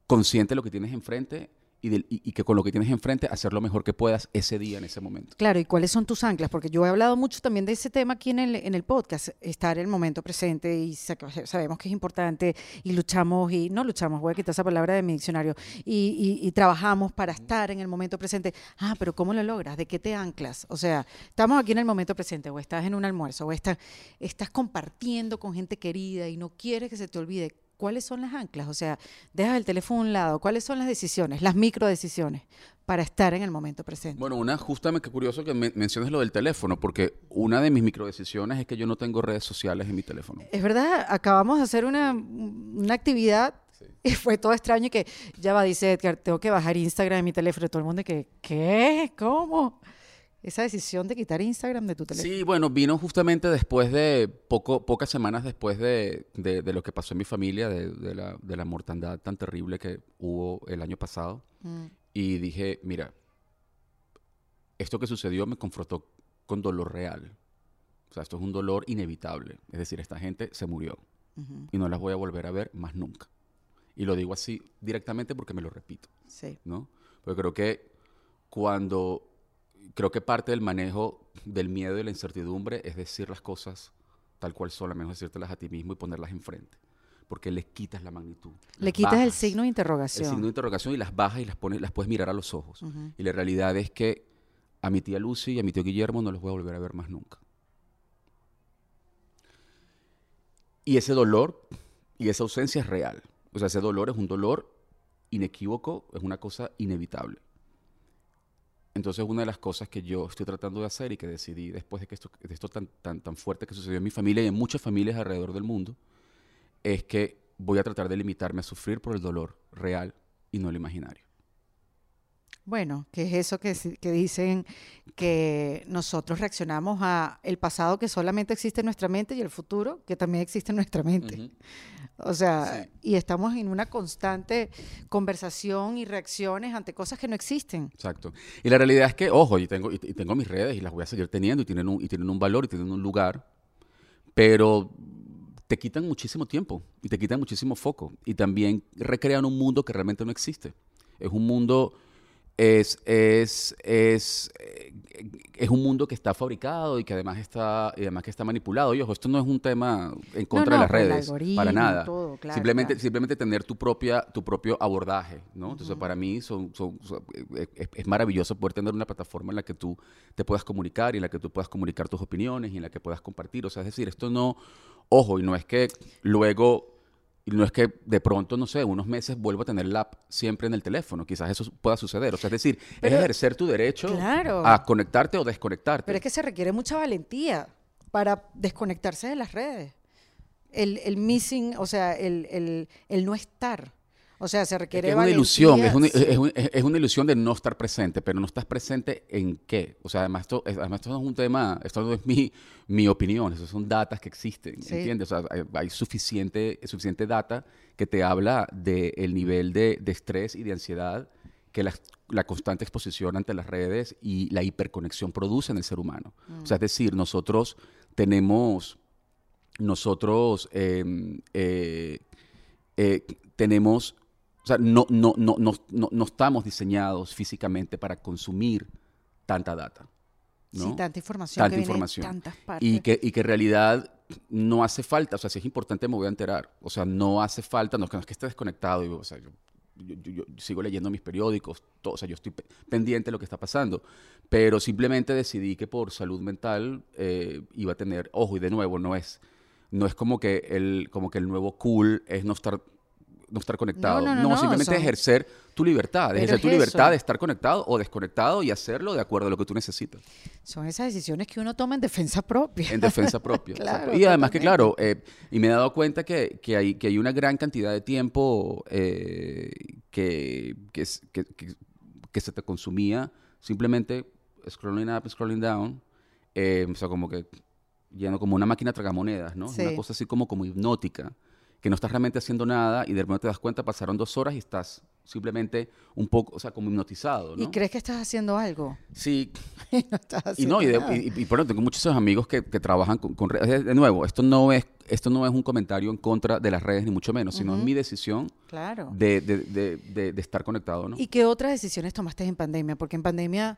consciente de lo que tienes enfrente y y, del- y- y que con lo que tienes enfrente hacer lo mejor que puedas ese día, en ese momento. Claro, ¿y cuáles son tus anclas? Porque yo he hablado mucho también de ese tema aquí en el, en el podcast, estar en el momento presente y sa- sabemos que es importante y luchamos y no luchamos, voy a quitar esa palabra de mi diccionario, y, y- y trabajamos para estar en el momento presente. Ah, pero ¿cómo lo logras? ¿De qué te anclas? O sea, estamos aquí en el momento presente o estás en un almuerzo o estás, estás compartiendo con gente querida y no quieres que se te olvide. ¿Cuáles son las anclas? O sea, dejas el teléfono a un lado. ¿Cuáles son las decisiones, las micro decisiones para estar en el momento presente? Bueno, una, justamente, curioso que me- menciones lo del teléfono, porque una de mis microdecisiones es que yo no tengo redes sociales en mi teléfono. Es verdad, acabamos de hacer una, una actividad y fue todo extraño y que ya va, dice Edgar, tengo que bajar Instagram en mi teléfono. Y todo el mundo que, ¿qué? ¿Cómo? Esa decisión de quitar Instagram de tu teléfono. Sí, bueno, vino justamente después de, poco, pocas semanas después de, de- de lo que pasó en mi familia, de, de la, de la mortandad tan terrible que hubo el año pasado. Mm, Y dije, mira, esto que sucedió me confrontó con dolor real. O sea, esto es un dolor inevitable. Es decir, esta gente se murió ujú, y no las voy a volver a ver más nunca. Y lo digo así directamente porque me lo repito. sí. ¿no? Porque creo que cuando, creo que parte del manejo del miedo y la incertidumbre es decir las cosas tal cual son, a menos decírtelas a ti mismo y ponerlas enfrente. Porque les quitas la magnitud. Le quitas el signo de El interrogación. signo de interrogación y las bajas y las, pones, las puedes mirar a los ojos. Ujú. Y la realidad es que a mi tía Lucy y a mi tío Guillermo no los voy a volver a ver más nunca. Y ese dolor y esa ausencia es real. O sea, ese dolor es un dolor inequívoco, es una cosa inevitable. Entonces, una de las cosas que yo estoy tratando de hacer y que decidí después de que esto, de esto tan, tan, tan fuerte que sucedió en mi familia y en muchas familias alrededor del mundo, es que voy a tratar de limitarme a sufrir por el dolor real y no el imaginario. Bueno, que es eso que, que dicen que nosotros reaccionamos a el pasado que solamente existe en nuestra mente y el futuro que también existe en nuestra mente. O sea, Sí. y estamos en una constante conversación y reacciones ante cosas que no existen. Exacto. Y la realidad es que, ojo, y tengo, y y tengo mis redes y las voy a seguir teniendo y tienen, un, y tienen un valor y tienen un lugar, pero te quitan muchísimo tiempo y te quitan muchísimo foco y también recrean un mundo que realmente no existe. Es un mundo, es, es, es, eh, es un mundo que está fabricado y que además está, y además que está manipulado. Y ojo, esto no es un tema en contra no, de las redes, para nada. todo, claro, simplemente, claro. simplemente tener tu, propia, tu propio abordaje, ¿no? Entonces, para mí son, son- son- eh, es, es maravilloso poder tener una plataforma en la que tú te puedas comunicar y en la que tú puedas comunicar tus opiniones y en la que puedas compartir. O sea, es decir, esto no, ojo, y no es que luego, y no es que de pronto, no sé, unos meses vuelvo a tener la app siempre en el teléfono. Quizás eso pueda suceder. O sea, es decir, Pero- es ejercer tu derecho Claro. a conectarte o desconectarte. Pero es que se requiere mucha valentía para desconectarse de las redes. El, el missing, o sea, el, el, el no estar. O sea, se Es, requiere que es una ilusión, es es un- es- es una ilusión de no estar presente, pero no estás presente en qué. O sea, además esto, es- además esto no es un tema, esto no es mi, mi opinión, eso son datas que existen, Sí. ¿entiendes? O sea, hay, hay suficiente, suficiente data que te habla del nivel de, de estrés y de ansiedad que la, la constante exposición ante las redes y la hiperconexión produce en el ser humano. O sea, es decir, nosotros tenemos, nosotros em, eh, eh, tenemos, o sea, no, no, no, no, no, no estamos diseñados físicamente para consumir tanta data. ¿no? Sí, tanta información. Tanta que viene de información. tantas partes. Y que, y que en realidad no hace falta, o sea, si es importante me voy a enterar. O sea, no hace falta, no es que, no es que esté desconectado, y, o sea, yo, yo- yo- yo sigo leyendo mis periódicos, todo, o sea, yo estoy pe- pendiente de lo que está pasando, pero simplemente decidí que por salud mental eh, iba a tener, ojo, y de nuevo, no es, no es como que el, como que el nuevo cool es no estar no estar conectado. no, no, no, simplemente son- ejercer tu libertad, Pero ejercer es tu libertad de estar conectado o desconectado y hacerlo de acuerdo a lo que tú necesitas. Son esas decisiones que uno toma en defensa propia. En defensa propia. Claro. Y además que, claro, eh, y me he dado cuenta que, que hay, que hay una gran cantidad de tiempo eh, que, que, se te consumía simplemente scrolling up, scrolling down, eh, o sea, como que yendo como una máquina tragamonedas, ¿no? Sí. Una cosa así como, como hipnótica, que no estás realmente haciendo nada y de repente te das cuenta, pasaron dos horas y estás simplemente un poco, o sea, como hipnotizado, ¿no? ¿Y crees que estás haciendo algo? Sí, no estás y haciendo no, y, de- nada. y, y por ejemplo, tengo muchos amigos que, que trabajan con, con redes. De nuevo, esto no es esto no es un comentario en contra de las redes, ni mucho menos, sino es mi decisión Claro. de, de- de- de- de estar conectado, ¿no? ¿Y qué otras decisiones tomaste en pandemia? Porque en pandemia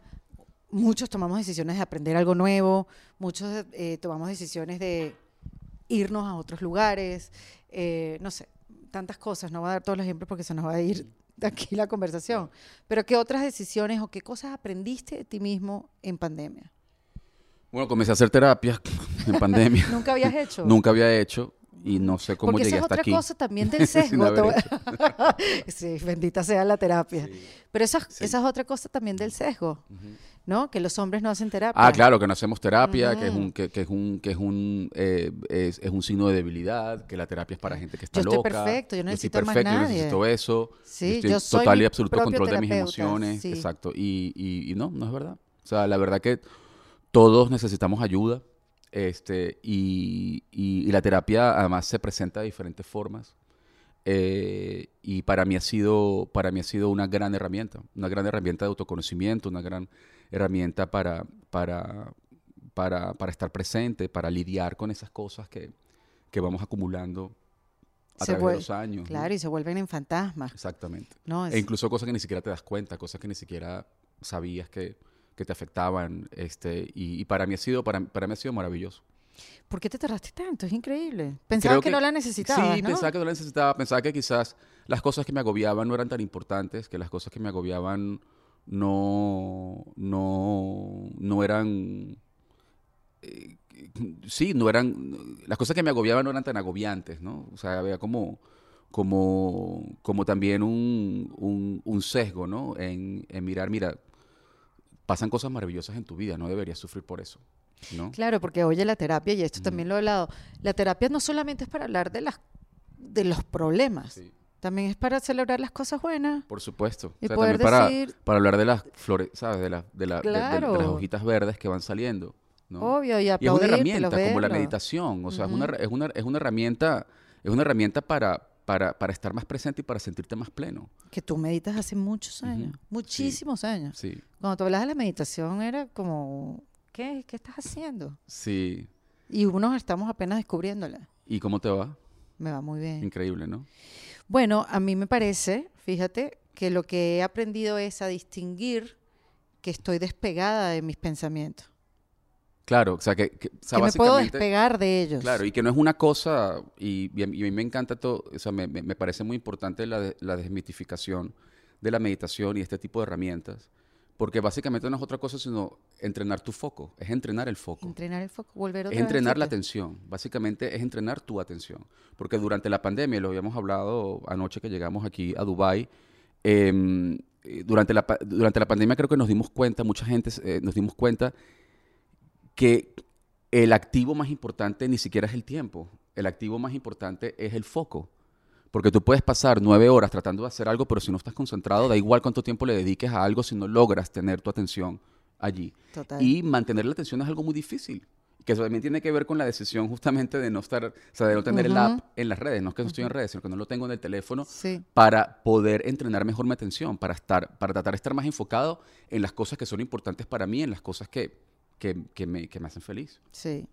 muchos tomamos decisiones de aprender algo nuevo, muchos eh, tomamos decisiones de irnos a otros lugares, eh, no sé, tantas cosas. No voy a dar todos los ejemplos porque se nos va a ir de aquí la conversación. Pero ¿qué otras decisiones o qué cosas aprendiste de ti mismo en pandemia? Bueno, comencé a hacer terapia en pandemia. ¿Nunca habías hecho? Nunca había hecho y no sé cómo Porque llegué esa es hasta otra aquí. cosa también del sesgo. sí, bendita sea la terapia. Sí. Pero esa, Sí. esa es otra cosa también del sesgo, ¿no? Que los hombres no hacen terapia. Ah, claro, que no hacemos terapia, que es un, que, que es un, que es un, eh, es, es un signo de debilidad, que la terapia es para gente que está Yo estoy loca. perfecto, yo no estoy necesito más perfecto, yo nadie. necesito eso. Sí, estoy yo soy total y absoluto control de mis emociones, sí. exacto. Y, y, y no, no es verdad. O sea, la verdad que todos necesitamos ayuda, este, y, y- y la terapia además se presenta de diferentes formas. Eh, y para mí ha sido para mí ha sido una gran herramienta una gran herramienta de autoconocimiento una gran herramienta para para para, para estar presente para lidiar con esas cosas que, que vamos acumulando a Se través de los años ¿no? Claro, y se vuelven en fantasmas, exactamente ¿no? Es- e incluso cosas que ni siquiera te das cuenta cosas que ni siquiera sabías que, que te afectaban este y, y para mí ha sido para, para mí ha sido maravilloso ¿Por qué te tardaste tanto? Es increíble. Pensaba Creo que, no la necesitabas, Sí, ¿no? pensaba que no la necesitaba. Pensaba que quizás las cosas que me agobiaban no eran tan importantes, que las cosas que me agobiaban no, no, no eran... eh, sí, no eran... Las cosas que me agobiaban no eran tan agobiantes, ¿no? O sea, había como, como, como también un, un, un sesgo, ¿no? En, en mirar, mira, pasan cosas maravillosas en tu vida, no deberías sufrir por eso, ¿no? Claro, porque oye la terapia, y esto también lo he hablado, la terapia no solamente es para hablar de, las, de los problemas, Sí. también es para celebrar las cosas buenas. Por supuesto. Y O sea, poder también para, decir- para hablar de las flores, ¿sabes? De, la- de, la- de- de- de las hojitas verdes que van saliendo. ¿no? Obvio, y y es una herramienta como la meditación. O sea, es, una, es, una, es una herramienta, es una herramienta para, para, para estar más presente y para sentirte más pleno. Que tú meditas hace muchos años, muchísimos años. Sí, Cuando tú hablas de la meditación era como, ¿qué? ¿Qué estás haciendo? sí. Y unos estamos apenas descubriéndola. ¿Y cómo te va? Me va muy bien. Increíble, ¿no? Bueno, a mí me parece, fíjate, que lo que he aprendido es a distinguir que estoy despegada de mis pensamientos. Claro, o sea, que, que- o sea, que me puedo despegar de ellos. Claro, y que no es una cosa, y, y a mí me encanta todo, o sea, me, parece muy importante la, de- la desmitificación de la meditación y este tipo de herramientas, porque básicamente no es otra cosa sino entrenar tu foco, es entrenar el foco. Entrenar el foco, volver otra Es entrenar la atención, básicamente es entrenar tu atención. Porque durante la pandemia, lo habíamos hablado anoche que llegamos aquí a Dubái, em, eh, durante, la, durante la pandemia creo que nos dimos cuenta, mucha gente eh, nos dimos cuenta que el activo más importante ni siquiera es el tiempo, el activo más importante es el foco. Porque tú puedes pasar nueve horas tratando de hacer algo, pero si no estás concentrado, da igual cuánto tiempo le dediques a algo si no logras tener tu atención allí. Total. Y mantener la atención es algo muy difícil. Que eso también tiene que ver con la decisión justamente de no estar, o sea, de no tener el app en las redes. No es que no estoy en redes, sino que no lo tengo en el teléfono Sí. para poder entrenar mejor mi atención, para estar, para tratar de estar más enfocado en las cosas que son importantes para mí, en las cosas que, que, me, que me hacen feliz. Sí.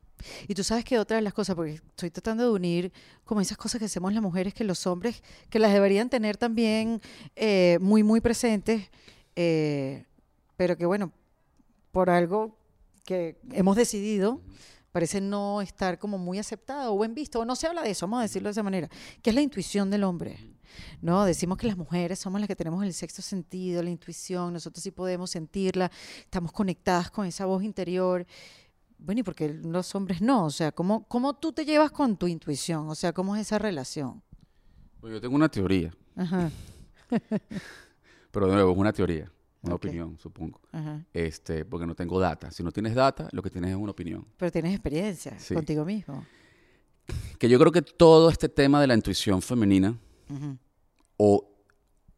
Y tú sabes que otra de las cosas, porque estoy tratando de unir como esas cosas que hacemos las mujeres, que los hombres, que las deberían tener también eh, muy, muy presentes, eh, pero que bueno, por algo que hemos decidido, parece no estar como muy aceptado o bien visto, o no se habla de eso, vamos a decirlo de esa manera, que es la intuición del hombre. ¿No? Decimos que las mujeres somos las que tenemos el sexto sentido, la intuición, nosotros sí podemos sentirla, estamos conectadas con esa voz interior. Bueno, y porque los hombres no, o sea, ¿cómo, ¿cómo tú te llevas con tu intuición? O sea, ¿cómo es esa relación? Pues yo tengo una teoría, Ajá, pero de nuevo, es una teoría, una opinión, supongo. ajá. Este, porque no tengo data. Si no tienes data, lo que tienes es una opinión. Pero tienes experiencia Sí. contigo mismo. Que yo creo que todo este tema de la intuición femenina O,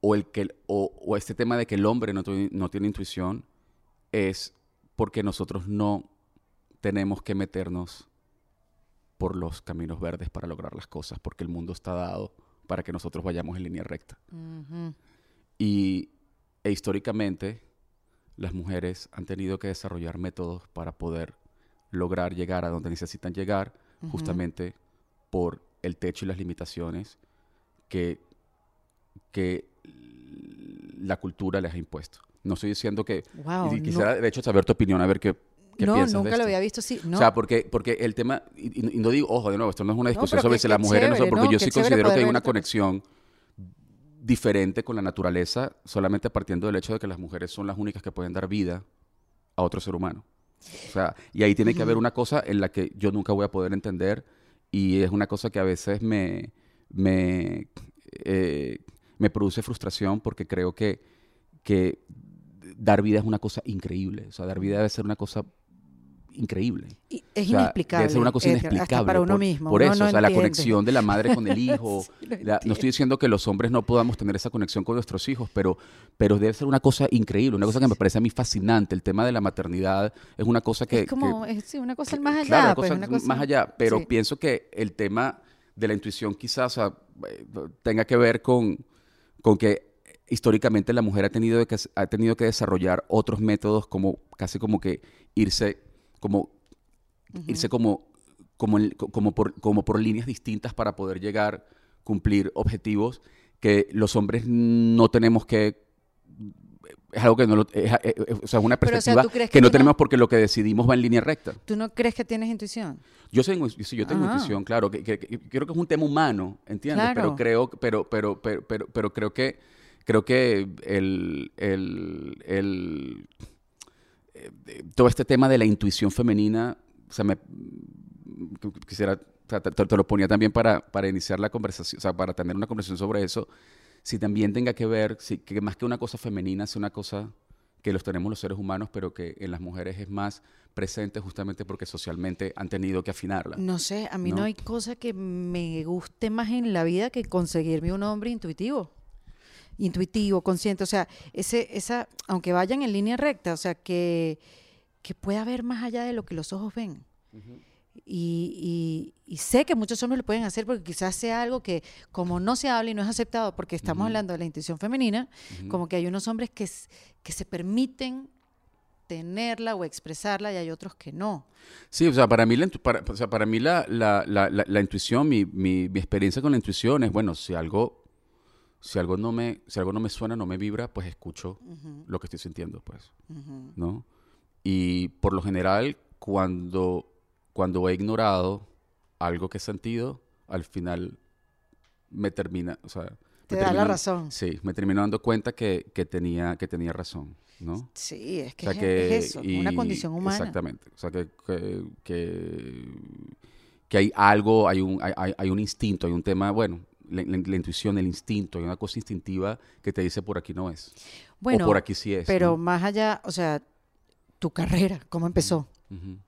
o, el que, o, o este tema de que el hombre no, tu- no tiene intuición es porque nosotros no tenemos que meternos por los caminos verdes para lograr las cosas, porque el mundo está dado para que nosotros vayamos en línea recta. Y e históricamente las mujeres han tenido que desarrollar métodos para poder lograr llegar a donde necesitan llegar, justamente por el techo y las limitaciones que, que la cultura les ha impuesto. No estoy diciendo que... Wow, y quisiera, de hecho, saber tu opinión, a ver qué, qué no, nunca lo había visto así. No. O sea, porque, porque el tema, y, y- no digo, ojo, de nuevo, esto no es una discusión pero sobre si las mujeres no son, porque ¿no? yo sí considero que hay una conexión diferente con la naturaleza, solamente partiendo del hecho de que las mujeres son las únicas que pueden dar vida a otro ser humano. O sea, y ahí tiene que haber una cosa en la que yo nunca voy a poder entender y es una cosa que a veces me, me, eh, me produce frustración porque creo que, que dar vida es una cosa increíble. O sea, dar vida debe ser una cosa increíble. Y es O sea, inexplicable. Debe ser una cosa inexplicable. Hasta para uno por, mismo. Por eso, no o sea, la conexión de la madre con el hijo. Sí, lo la- no estoy diciendo que los hombres no podamos tener esa conexión con nuestros hijos, pero, pero debe ser una cosa increíble, una cosa que me parece a mí fascinante. El tema de la maternidad es una cosa que... es como, que- es, sí, una cosa más allá. Claro, una pues, una cosa- más allá, pero pienso que el tema de la intuición quizás o sea, tenga que ver con, con que históricamente la mujer ha tenido, que, ha tenido que desarrollar otros métodos como casi como que irse como irse como como por como por líneas distintas para poder llegar cumplir objetivos que los hombres no tenemos que es algo que no lo, es, es- es- o sea, es una Pero, o sea, perspectiva ¿tú crees que, que no tenemos porque lo que decidimos va en línea recta. ¿Tú no crees que tienes intuición? Yo tengo, sí, yo tengo Ah. intuición, claro, que, que- que creo que es un tema humano, ¿entiendes? Claro. Pero creo, pero, pero, pero, pero, pero creo que creo que el, el, el- eh, eh, todo este tema de la intuición femenina, o sea, me qu- quisiera, te, te lo ponía también para, para iniciar la conversación, o sea, para tener una conversación sobre eso, si también tenga que ver, si, que más que una cosa femenina, sea una cosa que los tenemos los seres humanos, pero que en las mujeres es más presente justamente porque socialmente han tenido que afinarla. No sé, a mí no, ¿No? hay cosa que me guste más en la vida que conseguirme un hombre intuitivo. Intuitivo, consciente. O sea, ese, esa, aunque vayan en línea recta, o sea, que, que pueda ver más allá de lo que los ojos ven. Y, y- y sé que muchos hombres lo pueden hacer porque quizás sea algo que como no se habla y no es aceptado porque estamos Ujú. hablando de la intuición femenina, Ujú. como que hay unos hombres que, que se permiten tenerla o expresarla y hay otros que no. Sí, o sea, para mí la, para, o sea, para mí la, la, la, la, intuición, mi, mi, mi experiencia con la intuición es, bueno, si algo, si algo no me, si algo no me suena, no me vibra, pues escucho lo que estoy sintiendo, pues. ¿no? Y por lo general, cuando, cuando he ignorado algo que he sentido, al final me termina, o sea... Te da la razón. Sí, me termino dando cuenta que, que, tenía, que tenía razón, ¿no? Sí, es que, O sea es, que- es eso, una condición humana. Exactamente. O sea, que, que, que, hay algo, hay un, hay- hay, un instinto, hay un tema, bueno, la, la- la intuición, el instinto, hay una cosa instintiva que te dice por aquí no es. Bueno, o por aquí sí es. pero ¿no? más allá, o sea, tu carrera, ¿cómo empezó? Ujú.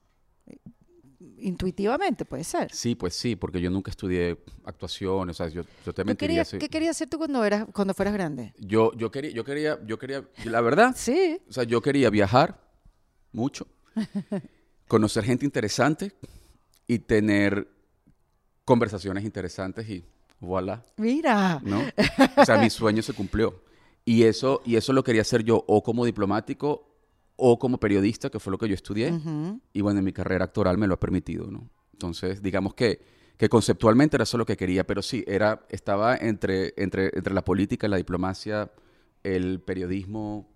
Intuitivamente, puede ser. Sí, pues sí, porque yo nunca estudié actuación, o sea, yo, yo te ¿Tú mentiría. querías- si- ¿Qué querías hacer tú cuando, eras, cuando fueras grande? Yo, yo quería, yo quería, yo quería, la verdad, Sí. o sea, yo quería viajar mucho, conocer gente interesante y tener conversaciones interesantes y voilà. Mira. ¿no? O sea, mi sueño se cumplió. Y eso, y eso lo quería hacer yo o como diplomático o como periodista, que fue lo que yo estudié. Y bueno, en mi carrera actoral me lo ha permitido, ¿no? Entonces, digamos que, que conceptualmente era eso lo que quería, pero sí, era, estaba entre, entre, entre la política, la diplomacia, el periodismo,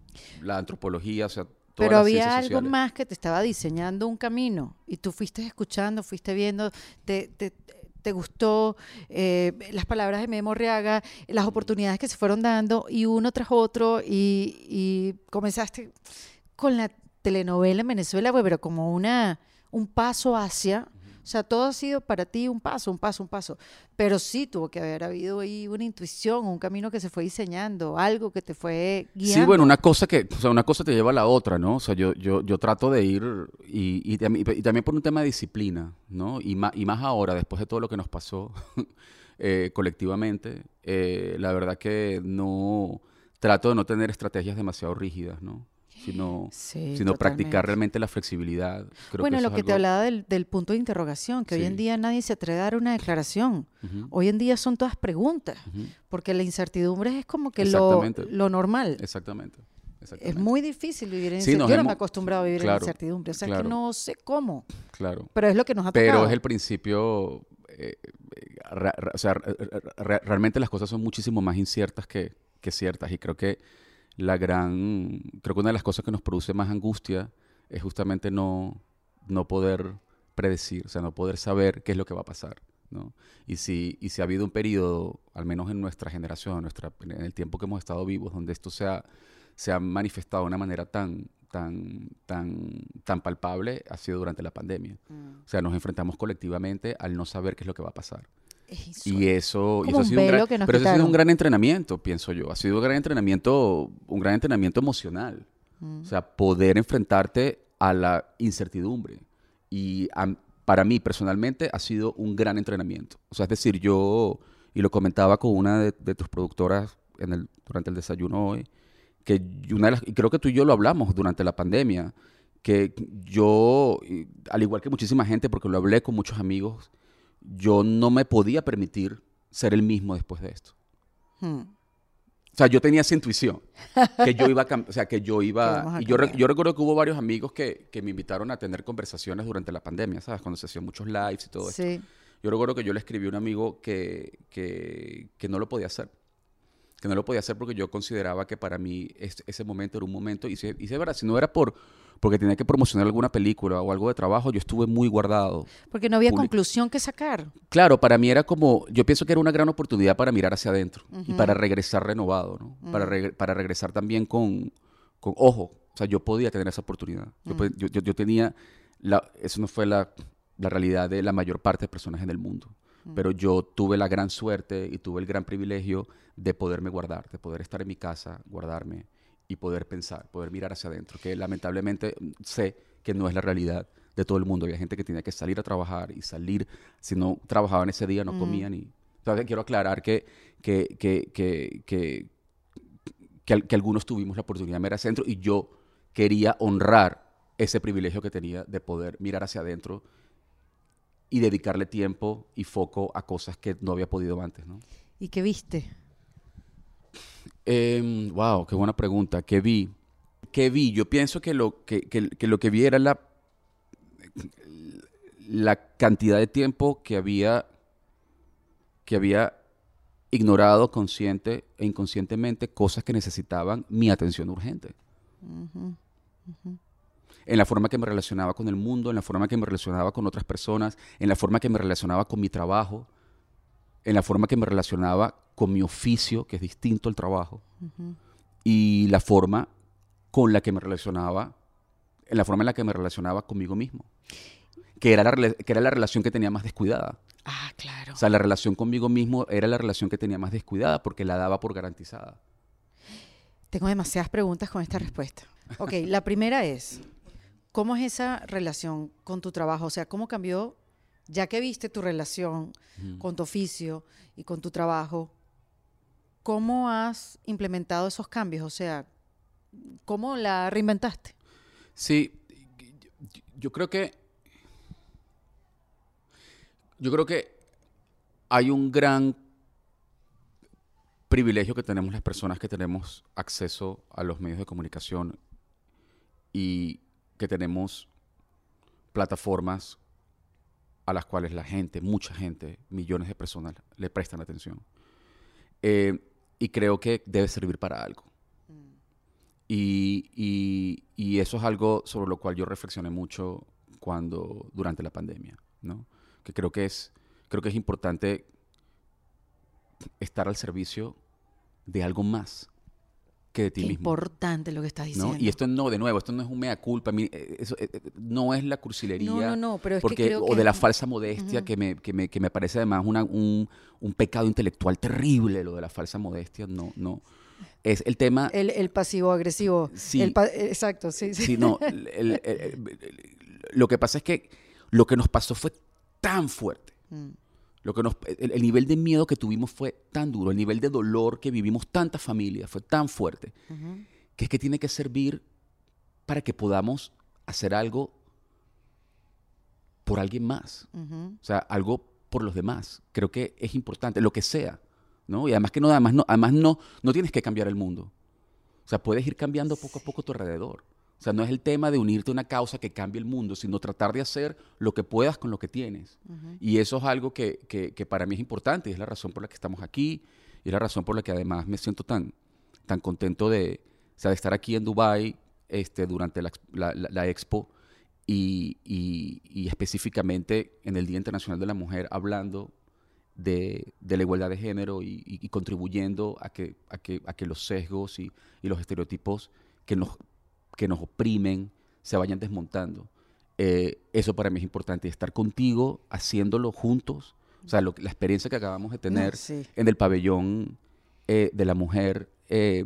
la antropología, o sea, todas Pero había algo más que te estaba diseñando un camino y tú fuiste escuchando, fuiste viendo, te, te, te gustó eh, las palabras de Memo Reaga, las oportunidades que se fueron dando y uno tras otro y, y comenzaste con la telenovela en Venezuela, pero como una, un paso hacia, o sea, todo ha sido para ti un paso, un paso, un paso, pero sí tuvo que haber habido ahí una intuición, un camino que se fue diseñando, algo que te fue guiando. Sí, bueno, una cosa que, o sea, una cosa te lleva a la otra, ¿no? O sea, yo, yo, yo trato de ir y, y también por un tema de disciplina, ¿no? Y más, y más ahora, después de todo lo que nos pasó eh, colectivamente, eh, la verdad que no trato de no tener estrategias demasiado rígidas, ¿no? Sino, Sí, sino practicar realmente la flexibilidad. Creo bueno, lo que te hablaba del, del punto de interrogación, que hoy en día nadie se atreve a dar una declaración. Hoy en día son todas preguntas, porque la incertidumbre es como que lo, normal. Exactamente. Es muy difícil vivir en Sí, incertidumbre. Yo no me he acostumbrado a vivir en incertidumbre. O sea, claro. que no sé cómo, Claro. pero es lo que nos ha Pero es el principio, eh, eh, ra- ra- o sea, re- re- realmente las cosas son muchísimo más inciertas que, que ciertas y creo que la gran, creo que una de las cosas que nos produce más angustia es justamente no, no poder predecir, o sea, no poder saber qué es lo que va a pasar, ¿no? Y si, y si ha habido un periodo, al menos en nuestra generación, en, nuestra, en el tiempo que hemos estado vivos, donde esto se ha, se ha manifestado de una manera tan, tan, tan, tan palpable, ha sido durante la pandemia. Mm. O sea, nos enfrentamos colectivamente al no saber qué es lo que va a pasar. Es Y eso, y eso ha sido un gran, pero eso ha sido un gran entrenamiento, pienso yo. Ha sido un gran entrenamiento, un gran entrenamiento emocional. Mm. O sea, poder enfrentarte a la incertidumbre. Y a- para mí, personalmente, ha sido un gran entrenamiento. O sea, es decir, yo, y lo comentaba con una de, de tus productoras en el, durante el desayuno hoy, que una de las, y creo que tú y yo lo hablamos durante la pandemia, que yo, al igual que muchísima gente, porque lo hablé con muchos amigos, yo no me podía permitir ser el mismo después de esto. Mm. O sea, yo tenía esa intuición, que yo iba a o sea, que yo iba... Y yo, re- yo recuerdo que hubo varios amigos que, que me invitaron a tener conversaciones durante la pandemia, ¿sabes? Cuando se hacían muchos lives y todo esto. Sí. Yo recuerdo que yo le escribí a un amigo que, que, que no lo podía hacer. Que no lo podía hacer porque yo consideraba que para mí es- ese momento era un momento. Y si, y si es verdad, si no era por porque tenía que promocionar alguna película o algo de trabajo, yo estuve muy guardado. Porque no había Public- conclusión que sacar. Claro, para mí era como, yo pienso que era una gran oportunidad para mirar hacia adentro y para regresar renovado, ¿no? Para, regre- para regresar también con, con ojo. O sea, yo podía tener esa oportunidad. Yo, pod- yo, yo- yo tenía, la, eso no fue la, la realidad de la mayor parte de personas en el mundo. Pero yo tuve la gran suerte y tuve el gran privilegio de poderme guardar, de poder estar en mi casa, guardarme y poder pensar, poder mirar hacia adentro, que lamentablemente mm, sé que no es la realidad de todo el mundo. Había gente que tenía que salir a trabajar y salir, si no trabajaban ese día, no comían. Y, o sea, quiero aclarar que, que, que, que, que, que, al- que algunos tuvimos la oportunidad de mirar hacia adentro y yo quería honrar ese privilegio que tenía de poder mirar hacia adentro y dedicarle tiempo y foco a cosas que no había podido antes, ¿no? ¿Y qué viste? Em, wow, qué buena pregunta. ¿Qué vi? ¿Qué vi? Yo pienso que lo que, que- que lo que vi era la, la cantidad de tiempo que había, que había ignorado consciente e inconscientemente cosas que necesitaban mi atención urgente. En la forma que me relacionaba con el mundo, en la forma que me relacionaba con otras personas, en la forma que me relacionaba con mi trabajo, en la forma que me relacionaba con mi oficio, que es distinto al trabajo, y la forma con la que me relacionaba, en la forma en la que me relacionaba conmigo mismo, que era la, que era la relación que tenía más descuidada. Ah, claro. O sea, la relación conmigo mismo era la relación que tenía más descuidada porque la daba por garantizada. Tengo demasiadas preguntas con esta respuesta. Ok, la primera es, ¿cómo es esa relación con tu trabajo? O sea, ¿cómo cambió, ya que viste tu relación con tu oficio y con tu trabajo, cómo has implementado esos cambios? O sea, ¿cómo la reinventaste? Sí, yo- yo creo que. Yo creo que hay un gran privilegio que tenemos las personas que tenemos acceso a los medios de comunicación y que tenemos plataformas a las cuales la gente, mucha gente, millones de personas le prestan atención. Eh, y creo que debe servir para algo. Y, y- y eso es algo sobre lo cual yo reflexioné mucho cuando, durante la pandemia, ¿no? Que creo que es, creo que es importante estar al servicio de algo más que de ti Qué mismo. importante lo que estás diciendo. ¿no? Y esto no, de nuevo, esto no es un mea culpa, mi- eh, eso, eh, eh, no es la cursilería. No, no, no, pero es que creo o que- de la falsa modestia, que, me, que, me, que me parece además una- un, un pecado intelectual terrible, lo de la falsa modestia, no, no. Es el tema... El, el pasivo agresivo. Sí. El pa- exacto, sí, sí. Sí, no, el- el- lo que pasa es que lo que nos pasó fue tan fuerte. Mm. Lo que nos, el, el nivel de miedo que tuvimos fue tan duro, el nivel de dolor que vivimos tantas familias fue tan fuerte, que es que tiene que servir para que podamos hacer algo por alguien más. O sea, algo por los demás. Creo que es importante, lo que sea. ¿no? Y además que no, además no, además no, no tienes que cambiar el mundo. O sea, puedes ir cambiando poco a poco tu alrededor. O sea, no es el tema de unirte a una causa que cambie el mundo, sino tratar de hacer lo que puedas con lo que tienes. Y eso es algo que, que- que para mí es importante y es la razón por la que estamos aquí y es la razón por la que además me siento tan, tan contento de, o sea, de estar aquí en Dubai este, durante la, la- expo y, y- y específicamente en el Día Internacional de la Mujer hablando de, de la igualdad de género y, contribuyendo a que, a, que, a que los sesgos y, y los estereotipos que nos, que nos oprimen se vayan desmontando. Eh, eso para mí es importante, estar contigo haciéndolo juntos. O sea, lo la experiencia que acabamos de tener sí. en el pabellón eh, de la mujer, eh,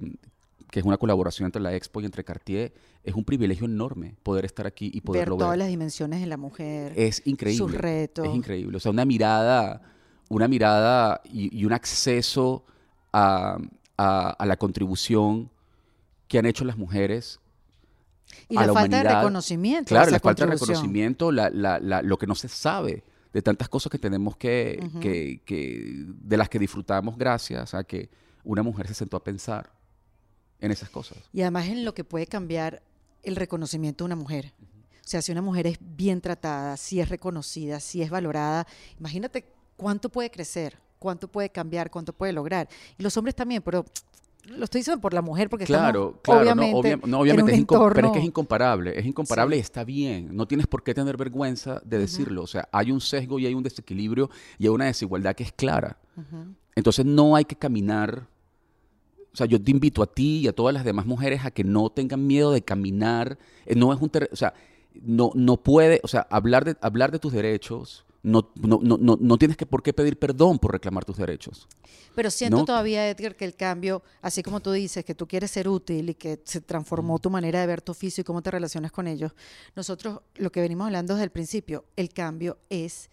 que es una colaboración entre la Expo y entre Cartier, es un privilegio enorme poder estar aquí y Ver poderlo ver. todas las dimensiones de la mujer. Es increíble. sus retos. Es increíble. O sea, una mirada, una mirada y, y un acceso a, a- a la contribución que han hecho las mujeres. Y a la, la falta de reconocimiento. Claro, la falta de reconocimiento, la- la- la- lo que no se sabe de tantas cosas que tenemos que, que- que- de las que disfrutamos gracias a que una mujer se sentó a pensar en esas cosas. Y además en lo que puede cambiar el reconocimiento de una mujer. O sea, si una mujer es bien tratada, si es reconocida, si es valorada, imagínate cuánto puede crecer, cuánto puede cambiar, cuánto puede lograr. Y los hombres también, pero lo estoy diciendo por la mujer porque Claro, estamos claro, obviamente, no, obvia- no, en obviamente es pero es que es incomparable, es incomparable Sí. y está bien, no tienes por qué tener vergüenza de decirlo, o sea, hay un sesgo y hay un desequilibrio y hay una desigualdad que es clara. Entonces no hay que caminar, o sea, yo te invito a ti y a todas las demás mujeres a que no tengan miedo de caminar, eh, no es un, o sea, no, no puede, o sea, hablar de, hablar de tus derechos, no, no, no, no, no tienes que por qué pedir perdón por reclamar tus derechos. Pero siento todavía, Edgar, que el cambio, así como tú dices, que tú quieres ser útil y que se transformó tu manera de ver tu oficio y cómo te relacionas con ellos, nosotros lo que venimos hablando desde el principio, el cambio es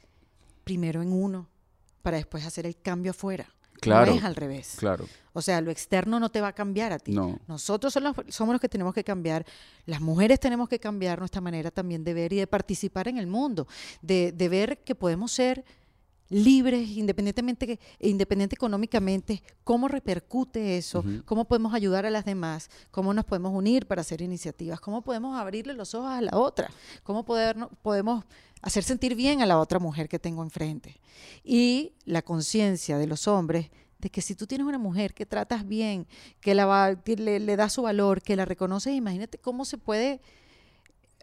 primero en uno para después hacer el cambio afuera. Claro, No es al revés. Claro, O sea, lo externo no te va a cambiar a ti. no. Nosotros son los- somos los que tenemos que cambiar. Las mujeres tenemos que cambiar nuestra manera también de ver y de participar en el mundo, de, de ver que podemos ser libres, independientemente que- independiente económicamente, cómo repercute eso, cómo podemos ayudar a las demás, cómo nos podemos unir para hacer iniciativas, cómo podemos abrirle los ojos a la otra, cómo poder, podemos hacer sentir bien a la otra mujer que tengo enfrente. Y la conciencia de los hombres de que si tú tienes una mujer que tratas bien, que la va- que le, le da su valor, que la reconoces, imagínate cómo se puede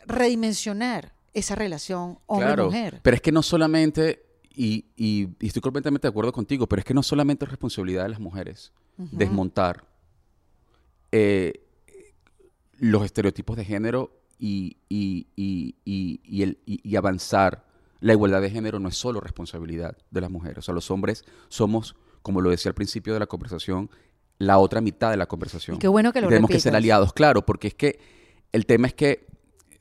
redimensionar esa relación Claro, hombre-mujer. pero es que no solamente, y, y- y estoy completamente de acuerdo contigo, pero es que no solamente es responsabilidad de las mujeres desmontar eh, los estereotipos de género y, y- y- y- el- avanzar. La igualdad de género no es solo responsabilidad de las mujeres. O sea, los hombres somos, como lo decía al principio de la conversación, la otra mitad de la conversación. Qué bueno que lo Tenemos que ser aliados, claro, porque es que el tema es que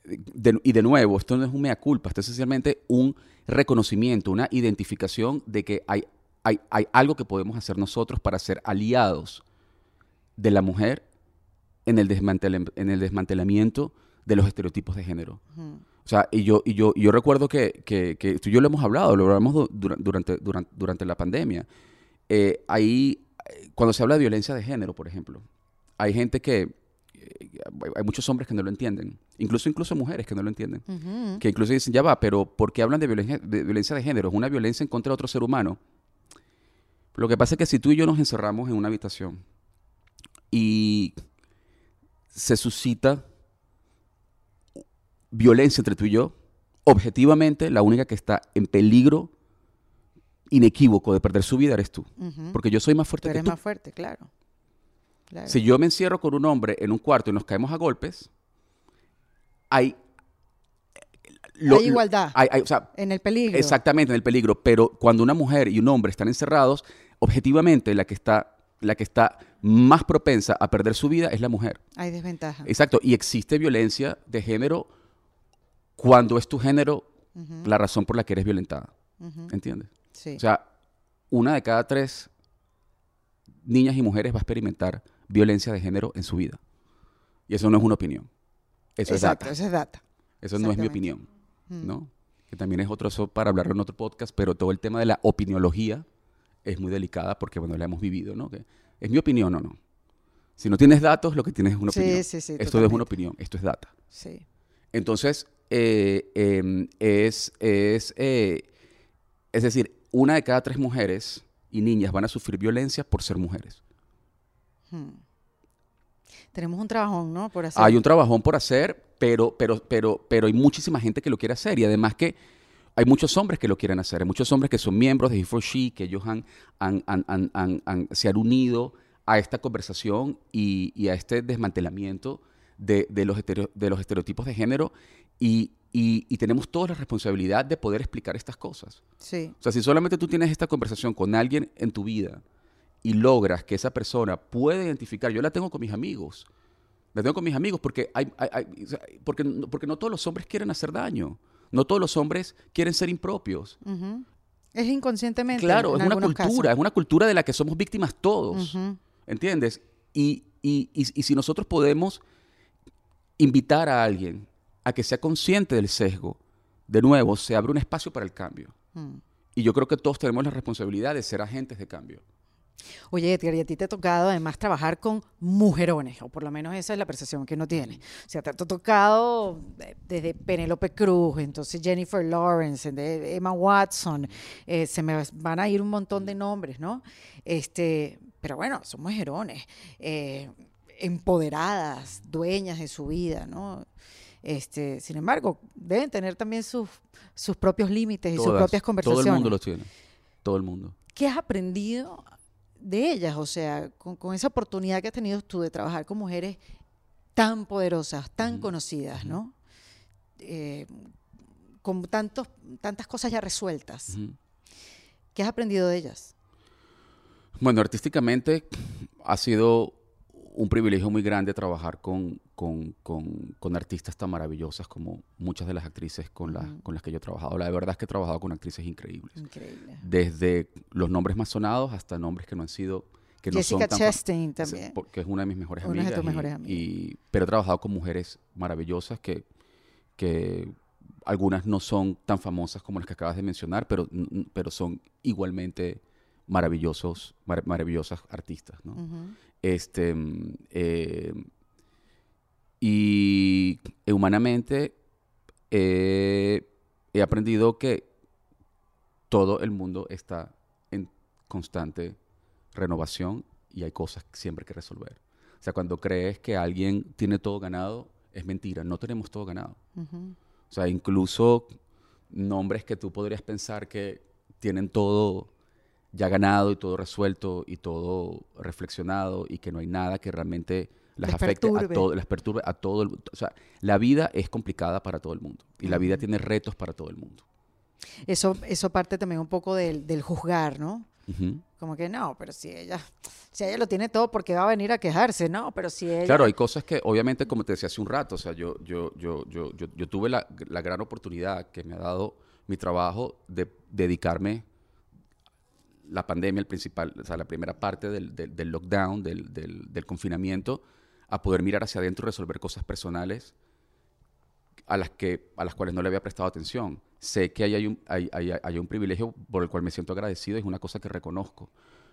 de- y de nuevo, esto no es un mea culpa, esto es esencialmente un reconocimiento, una identificación de que hay, hay, hay algo que podemos hacer nosotros para ser aliados de la mujer en el, en el desmantelamiento de los estereotipos de género. O sea, y yo, y yo, y yo recuerdo que, que, que tú y yo lo hemos hablado, lo hablamos du- dura- durante, durante, durante la pandemia. Eh, ahí, eh, cuando se habla de violencia de género, por ejemplo, hay gente que, eh, hay- muchos hombres que no lo entienden, incluso, incluso mujeres que no lo entienden, que incluso dicen, ya va, pero ¿por qué hablan de violencia, de violencia de género? Es una violencia en contra de otro ser humano. Lo que pasa es que si tú y yo nos encerramos en una habitación y se suscita violencia entre tú y yo, objetivamente la única que está en peligro inequívoco de perder su vida eres tú. Porque yo soy más fuerte que eres tú. más fuerte, claro. Claro. Si yo me encierro con un hombre en un cuarto y nos caemos a golpes, hay... Hay igualdad. hay- hay- o sea, en el peligro. Exactamente, en el peligro. Pero cuando una mujer y un hombre están encerrados, objetivamente la que está, la que está más propensa a perder su vida es la mujer. Hay desventaja. Exacto. Y existe violencia de género cuando es tu género la razón por la que eres violentada. ¿Entiendes? Sí. O sea, una de cada tres niñas y mujeres va a experimentar violencia de género en su vida. Y eso no es una opinión. Eso Exacto, es data. eso es data. Eso no es mi opinión, ¿no? Que también es otro eso para hablar en otro podcast, pero todo el tema de la opiniología es muy delicada porque, bueno, la hemos vivido, ¿no? Que ¿Es mi opinión o no? Si no tienes datos, lo que tienes es una Sí, opinión. sí, sí, Esto es una opinión, esto es data. Sí. Entonces, eh, em, es, es, eh, es decir, una de cada tres mujeres y niñas van a sufrir violencia por ser mujeres. Tenemos un trabajón, ¿no? Por hacer. Hay un trabajón por hacer, pero, pero, pero, pero hay muchísima gente que lo quiere hacer y además que hay muchos hombres que lo quieren hacer. Hay muchos hombres que son miembros de He4She, que ellos han, han- han- han- han- han- se han unido a esta conversación y, y a este desmantelamiento de, de los, de los estereotipos de género y, y- y tenemos toda la responsabilidad de poder explicar estas cosas. Sí. O sea, si solamente tú tienes esta conversación con alguien en tu vida y logras que esa persona pueda identificar, yo la tengo con mis amigos, la tengo con mis amigos porque, hay, porque, no- porque no todos los hombres quieren hacer daño, no todos los hombres quieren ser impropios. Es inconscientemente. Claro, en es una cultura, es una cultura de la que somos víctimas todos. ¿entiendes? Y- y- y si nosotros podemos invitar a alguien a que sea consciente del sesgo, de nuevo, se abre un espacio para el cambio. Mm. Y yo creo que todos tenemos la responsabilidad de ser agentes de cambio. Oye, Edgar, y a ti te ha tocado además trabajar con mujerones, o por lo menos esa es la percepción que uno tiene. O sea, te ha tocado eh, desde Penélope Cruz, entonces Jennifer Lawrence, Emma Watson, eh, se me van a ir un montón de nombres, ¿no? Este, pero bueno, son mujerones, eh, empoderadas, dueñas de su vida, ¿no? Este, sin embargo, deben tener también sus, sus propios límites y sus propias conversaciones. Todo el mundo los tiene. Todo el mundo. ¿Qué has aprendido de ellas? O sea, con, con esa oportunidad que has tenido tú de trabajar con mujeres tan poderosas, tan conocidas, ¿no? Eh, con tantos, tantas cosas ya resueltas. ¿Qué has aprendido de ellas? Bueno, artísticamente ha sido un privilegio muy grande trabajar con, con- con- con artistas tan maravillosas como muchas de las actrices con, las con las que yo he trabajado. La verdad es que he trabajado con actrices increíbles. Increíble. Desde los nombres más sonados hasta nombres que no han sido... Que no Jessica son tan fam- Chastain también. porque es una de mis mejores Una de amigas. tus y- mejores amigas. y- pero he trabajado con mujeres maravillosas que, que algunas no son tan famosas como las que acabas de mencionar, pero, pero son igualmente maravillosos, mar- maravillosas artistas. ¿no? Este, mm, eh, y humanamente eh, he aprendido que todo el mundo está en constante renovación y hay cosas siempre que resolver. O sea, cuando crees que alguien tiene todo ganado, es mentira, no tenemos todo ganado. O sea, incluso nombres que tú podrías pensar que tienen todo ya ganado y todo resuelto y todo reflexionado y que no hay nada que realmente las Les afecte a perturbe. todo, les perturbe a todo el O sea, la vida es complicada para todo el mundo y la vida tiene retos para todo el mundo. Eso, eso parte también un poco del, del juzgar, ¿no? Ujú. Como que no, pero si ella, si ella lo tiene todo, ¿por qué va a venir a quejarse? No, pero si ella... Claro, hay cosas que, obviamente, como te decía hace un rato, o sea, yo, yo, yo, yo, yo, yo tuve la, la gran oportunidad que me ha dado mi trabajo de dedicarme la pandemia, el principal, o sea, la primera parte del, del- del lockdown, del, del- confinamiento, a poder mirar hacia adentro y resolver cosas personales a las, que, a las cuales no le había prestado atención. Sé que ahí hay un, hay, hay- hay un privilegio por el cual me siento agradecido, es una cosa que reconozco,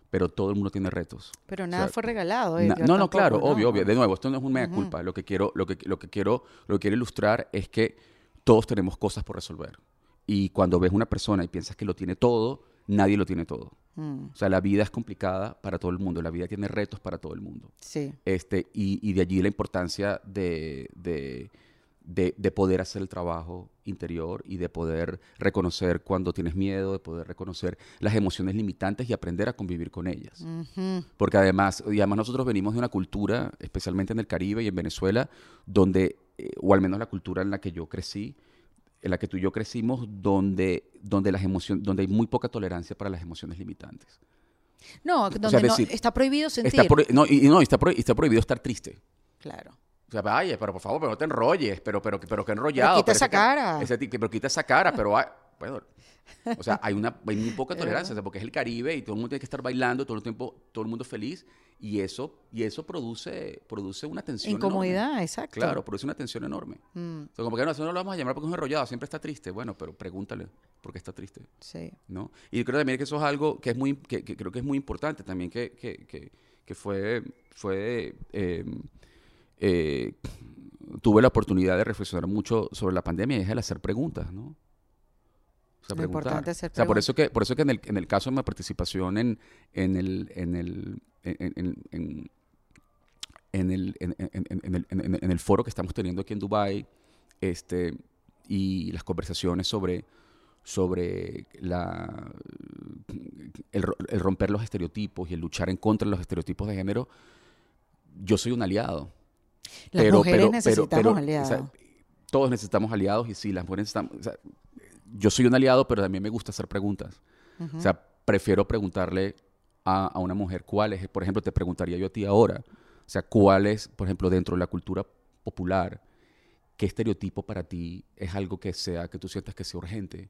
pero todo el mundo tiene retos. Pero O nada sea, fue regalado. Na- Edgar, no, no, claro, ¿no? obvio, obvio. De nuevo, esto no es un mea culpa. Lo que quiero, lo que, lo que quiero, lo que quiero ilustrar es que todos tenemos cosas por resolver. Y cuando ves una persona y piensas que lo tiene todo, nadie lo tiene todo. Mm, O sea, la vida es complicada para todo el mundo. La vida tiene retos para todo el mundo. sí. Este, y, y de allí la importancia de, de, de- de poder hacer el trabajo interior y de poder reconocer cuando tienes miedo, de poder reconocer las emociones limitantes y aprender a convivir con ellas. Porque además, y además nosotros venimos de una cultura, especialmente en el Caribe y en Venezuela, donde, eh, o al menos la cultura en la que yo crecí, en la que tú y yo crecimos, donde, donde, las emociones, donde hay muy poca tolerancia para las emociones limitantes. No, donde es no- decir, está prohibido sentir. Está pro- no, y, no, está, pro- está prohibido estar triste. Claro. O sea, vaya, pero por favor, pero no te enrolles, pero, pero, pero que enrollado. quita parece esa cara. ese pero quita esa cara, pero, ah, bueno, o sea, hay, una, hay muy poca tolerancia, o sea, porque es el Caribe y todo el mundo tiene que estar bailando todo el tiempo, todo el mundo feliz, y eso, y eso produce, produce una tensión Incomodidad, enorme. exacto. Claro, produce una tensión enorme. Mm, O sea, como que no, eso no lo vamos a llamar porque es un enrollado, siempre está triste. Bueno, pero pregúntale por qué está triste, sí. ¿no? Y creo también que eso es algo que es muy, que, que creo que es muy importante también que, que, que, que fue, fue eh, eh, tuve la oportunidad de reflexionar mucho sobre la pandemia y es el hacer preguntas, ¿no? O sea, importante es hacer o sea, por eso que, por eso que en el, en el caso de mi participación en, en el, en el, en, en- el, en, el, foro que estamos teniendo aquí en Dubai, este, y las conversaciones sobre, sobre la, el, ro- el romper los estereotipos y el luchar en contra de los estereotipos de género, yo soy un aliado. Las Pero- mujeres pero- necesitamos pero, o aliados. sea, todos necesitamos aliados y sí, las mujeres necesitamos... o sea, yo soy un aliado, pero también me gusta hacer preguntas. O sea, prefiero preguntarle a, a una mujer cuál es, por ejemplo, te preguntaría yo a ti ahora, o sea, cuál es, por ejemplo, dentro de la cultura popular, qué estereotipo para ti es algo que sea, que tú sientas que sea urgente,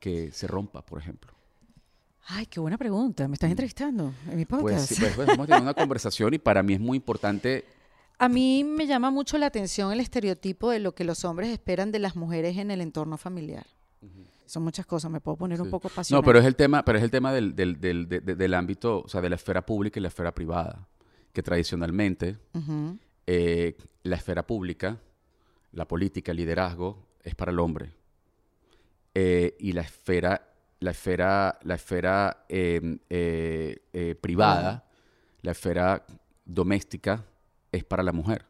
que se rompa, por ejemplo. Ay, qué buena pregunta. Me estás entrevistando en mi podcast. Pues, sí, pues, pues, hemos tenido una conversación y para mí es muy importante A mí me llama mucho la atención el estereotipo de lo que los hombres esperan de las mujeres en el entorno familiar. Son muchas cosas, me puedo poner un poco apasionada. No, pero es el tema, pero es el tema del, del, del, de- de- del ámbito, o sea, de la esfera pública y la esfera privada, que tradicionalmente eh, la esfera pública, la política, el liderazgo, es para el hombre. Eh, y la esfera, la esfera, la esfera eh, eh, eh, privada, la esfera doméstica, es para la mujer.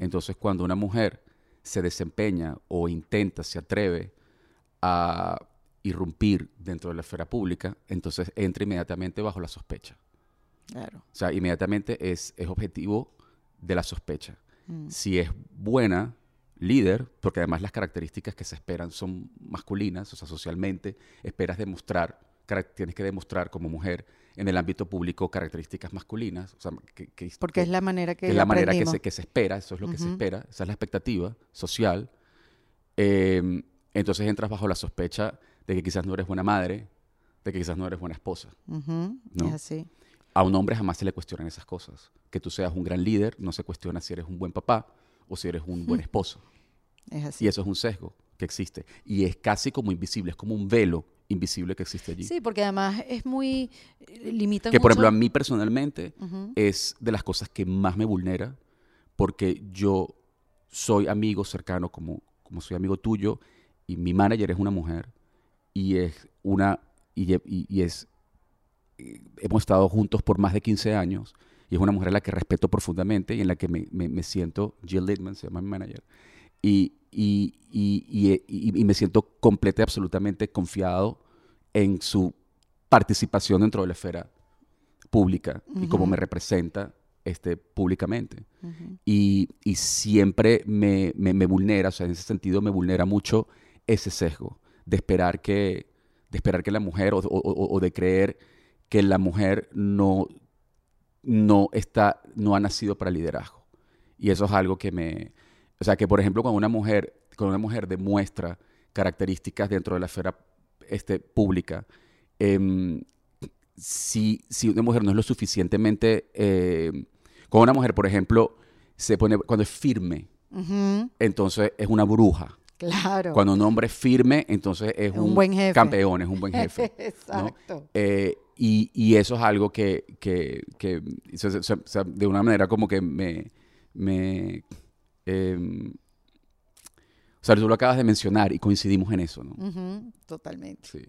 Entonces, cuando una mujer se desempeña o intenta, se atreve a irrumpir dentro de la esfera pública, entonces entra inmediatamente bajo la sospecha. Claro. O sea, inmediatamente es, es objetivo de la sospecha. Mm. Si es buena líder, porque además las características que se esperan son masculinas, o sea, socialmente, esperas demostrar, tienes que demostrar como mujer en el ámbito público características masculinas, o sea, que, que- Porque que- es la manera que, es la manera que se, que se espera, eso es lo que se espera, esa es la expectativa social. Eh, entonces entras bajo la sospecha de que quizás no eres buena madre, de que quizás no eres buena esposa. ¿no? Es así. A un hombre jamás se le cuestionan esas cosas. Que tú seas un gran líder, no se cuestiona si eres un buen papá o si eres un buen esposo. Es así. Y eso es un sesgo que existe. Y es casi como invisible, es como un velo invisible que existe allí. Sí, porque además es muy... Limita que por ejemplo a mí personalmente es de las cosas que más me vulnera porque yo soy amigo cercano como, como soy amigo tuyo y mi manager es una mujer y es una y, y- y es eh, hemos estado juntos por más de 15 años y es una mujer a la que respeto profundamente y en la que me, me- me siento Jill Littman se llama mi manager y, y, y- y- y- y me siento completa y absolutamente confiado en su participación dentro de la esfera pública y cómo me representa este, públicamente. y, y siempre me, me- me vulnera, o sea, en ese sentido me vulnera mucho ese sesgo de esperar que, de esperar que la mujer o, o- o- o de creer que la mujer no, no, está, no ha nacido para liderazgo. Y eso es algo que me... O sea, que por ejemplo cuando una mujer, cuando una mujer demuestra características dentro de la esfera este, pública, em, si, si una mujer no es lo suficientemente... eh, cuando una mujer, por ejemplo, se pone, cuando es firme, entonces es una bruja. Claro. Cuando un hombre es firme, entonces es un, un buen jefe. campeón, es un buen jefe. ¿no? Exacto. Eh, y, y eso es algo que, de una manera como que me... me em, o sea, tú lo acabas de mencionar y coincidimos en eso, ¿no? Totalmente. Sí.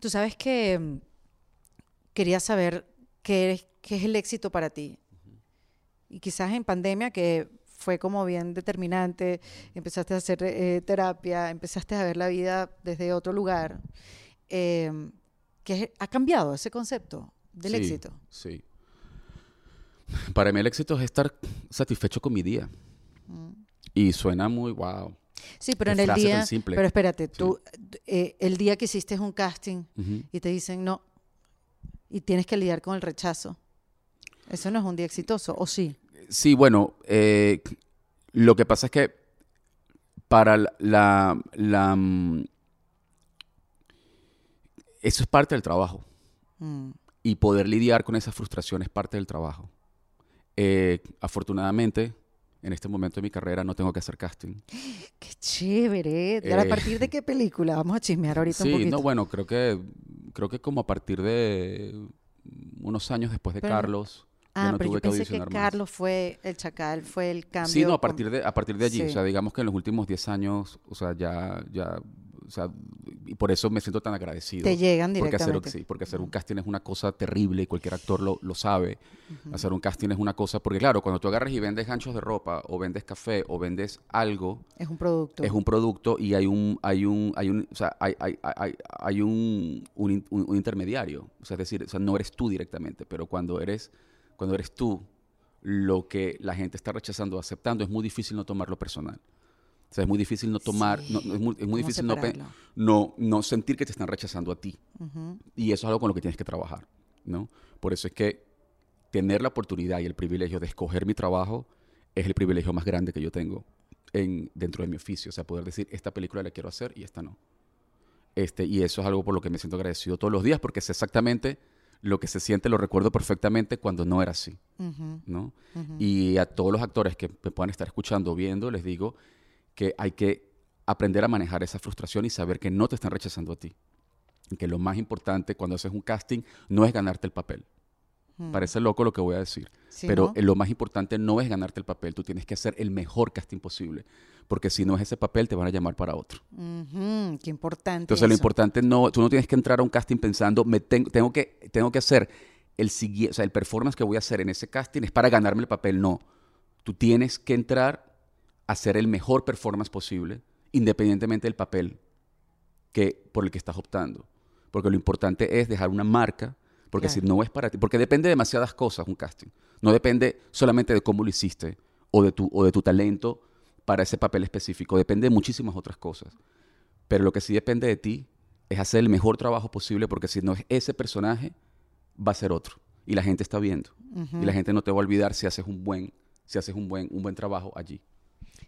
Tú sabes que mm, quería saber qué es, qué es el éxito para ti. Y quizás en pandemia, que fue como bien determinante, empezaste a hacer eh, terapia, empezaste a ver la vida desde otro lugar. eh, ¿qué ha cambiado ese concepto del Sí, éxito? Sí. Para mí el éxito es estar satisfecho con mi día. Y suena muy wow. Sí, pero en el día, pero espérate, tú, eh, el día que hiciste un casting Ujú. y te dicen no, y tienes que lidiar con el rechazo, eso no es un día exitoso, ¿o sí? Sí, bueno, eh, lo que pasa es que para la, la, la, mm, eso es parte del trabajo. Mm. Y poder lidiar con esa frustración es parte del trabajo. Eh, afortunadamente, en este momento de mi carrera no tengo que hacer casting. Qué chévere. ¿Y ahora, ¿A Eh, partir de qué película? Vamos a chismear ahorita un Sí, poquito. no, bueno, creo que, creo que como a partir de unos años después de Pero- Carlos, ah, no pero tuve yo que pensé que. Carlos fue el chacal, fue el cambio. Sí, no, a partir de, a partir de allí, Sí. o sea, digamos que en los últimos 10 años, o sea, ya, ya, o sea, y por eso me siento tan agradecido. Te llegan porque hacer, directamente. sí, porque hacer un casting es una cosa terrible y cualquier actor lo, lo sabe. Hacer un casting es una cosa, porque claro, cuando tú agarras y vendes ganchos de ropa, o vendes café, o vendes algo, Es un producto. es un producto y hay un, hay un, hay un, o sea, hay, hay, hay, hay un, un, un- un intermediario. O sea, es decir, o sea, no eres tú directamente, pero cuando eres, cuando eres tú, lo que la gente está rechazando o aceptando, es muy difícil no tomarlo personal. O sea, es muy difícil no tomar, Sí. no- no, es muy, es muy ¿Cómo difícil no, no, no sentir que te están rechazando a ti. Ujú. Y eso es algo con lo que tienes que trabajar, ¿no? Por eso es que tener la oportunidad y el privilegio de escoger mi trabajo es el privilegio más grande que yo tengo en, dentro de mi oficio. O sea, poder decir, esta película la quiero hacer y esta no. Este, y eso es algo por lo que me siento agradecido todos los días, porque es exactamente lo que se siente, lo recuerdo perfectamente cuando no era así. ¿no? Y a todos los actores que me puedan estar escuchando o viendo, les digo que hay que aprender a manejar esa frustración y saber que no te están rechazando a ti. Y que lo más importante cuando haces un casting no es ganarte el papel. Parece loco lo que voy a decir, Sí, pero ¿no? lo más importante no es ganarte el papel, tú tienes que hacer el mejor casting posible, porque si no es ese papel te van a llamar para otro. Ujú, Qué importante. Entonces lo importante no, tú no tienes que entrar a un casting pensando, me tengo, tengo que, tengo que hacer el siguiente, o sea, el performance que voy a hacer en ese casting es para ganarme el papel, no. Tú tienes que entrar a hacer el mejor performance posible, independientemente del papel que, por el que estás optando. Porque lo importante es dejar una marca, porque Claro. si no es para ti, porque depende de demasiadas cosas un casting. No depende solamente de cómo lo hiciste o de tu, o de tu talento para ese papel específico, depende de muchísimas otras cosas. Pero lo que sí depende de ti es hacer el mejor trabajo posible, porque si no es ese personaje, va a ser otro. Y la gente está viendo. Y la gente no te va a olvidar si haces un buen, si haces un buen, un buen trabajo allí.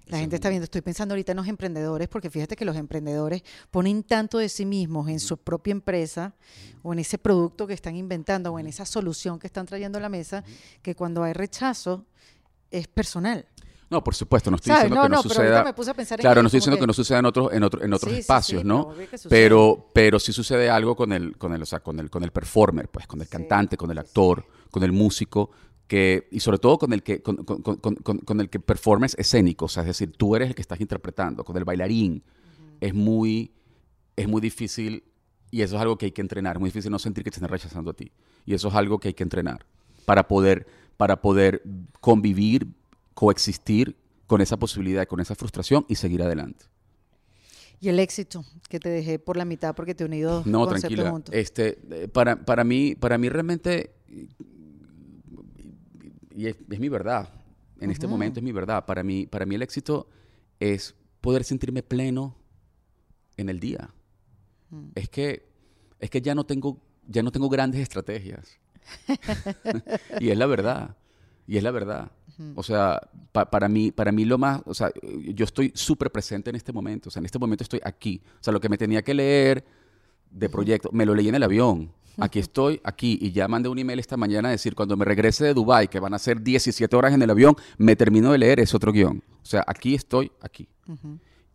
La gente está viendo, estoy pensando ahorita en los emprendedores, porque fíjate que los emprendedores ponen tanto de sí mismos en su propia empresa o en ese producto que están inventando o en esa solución que están trayendo a la mesa, que cuando hay rechazo es personal. No, por supuesto, no estoy ¿Sabes? diciendo No, que no, no, pero suceda. me puse a pensar en claro, no estoy diciendo que, que- no suceda en otros, en otro- en otros Sí, sí, espacios, sí, ¿no? pero. Pero, pero sí sucede algo con el, con el, o sea, con el, con el performer, pues, con el Sí, cantante, con el actor, con el músico, que, y sobre todo con el que, con, con- con- con- el que performance escénico, o sea, es decir, tú eres el que estás interpretando, con el bailarín, es muy, es muy difícil, y eso es algo que hay que entrenar, es muy difícil no sentir que te están rechazando a ti, y eso es algo que hay que entrenar para poder, para poder convivir, coexistir con esa posibilidad, con esa frustración y seguir adelante. Y el éxito que te dejé por la mitad porque te uní dos No, conceptos tranquila. juntos. Este, eh, para, para, mí, para mí realmente, y es, es mi verdad, en este momento es mi verdad, para mí, para mí el éxito es poder sentirme pleno en el día. Es, que, es que ya no tengo, ya no tengo grandes estrategias. y es la verdad. Y es la verdad. O sea, pa- para, mí, para mí lo más, o sea, yo estoy súper presente en este momento. O sea, en este momento estoy aquí. O sea, lo que me tenía que leer de proyecto, me lo leí en el avión. Aquí estoy, aquí. Y ya mandé un email esta mañana a decir, cuando me regrese de Dubai que van a ser 17 horas en el avión, me termino de leer ese otro guion. O sea, aquí estoy, aquí.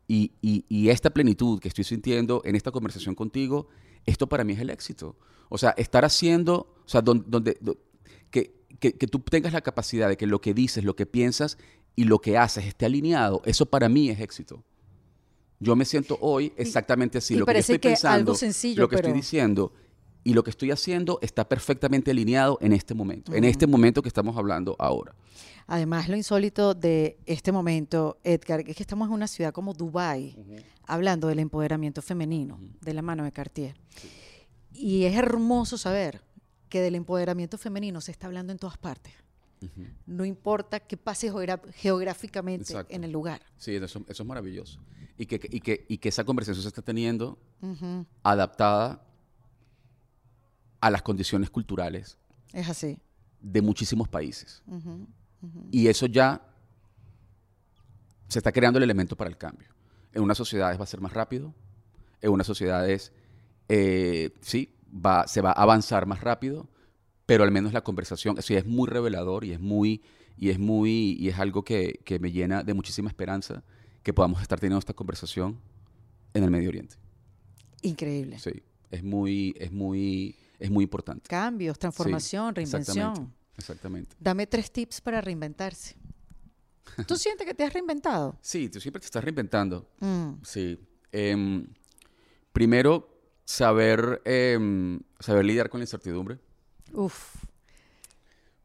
Y, y- y esta plenitud que estoy sintiendo en esta conversación contigo, esto para mí es el éxito. O sea, estar haciendo, o sea, don- donde, do- que, que- tú tengas la capacidad de que lo que dices, lo que piensas y lo que haces esté alineado, eso para mí es éxito. Yo me siento hoy exactamente así. y lo que yo parece estoy que pensando, algo sencillo, lo que estoy diciendo y lo que estoy haciendo está perfectamente alineado en este momento, en este momento que estamos hablando ahora. Además, lo insólito de este momento, Edgar, es que estamos en una ciudad como Dubái, hablando del empoderamiento femenino, de la mano de Cartier. Y es hermoso saber que del empoderamiento femenino se está hablando en todas partes. No importa qué pase geográficamente Exacto. en el lugar. Sí, eso, eso es maravilloso. Y que, y, que, y que esa conversación se está teniendo adaptada a las condiciones culturales Es así. de muchísimos países. Y eso ya se está creando el elemento para el cambio. En unas sociedades va a ser más rápido, en unas sociedades eh, sí, va, se va a avanzar más rápido, pero al menos la conversación, sí, es muy revelador y es muy, y es muy, y es algo que, que me llena de muchísima esperanza que podamos estar teniendo esta conversación en el Medio Oriente. Increíble. Sí, es muy, es muy, es muy importante. Cambios, transformación, Sí, reinvención. Exactamente. exactamente. Dame tres tips para reinventarse. ¿Tú sientes que te has reinventado? Sí, tú siempre te estás reinventando. Mm, Sí. Em, primero, saber, em, saber lidiar con la incertidumbre. uf.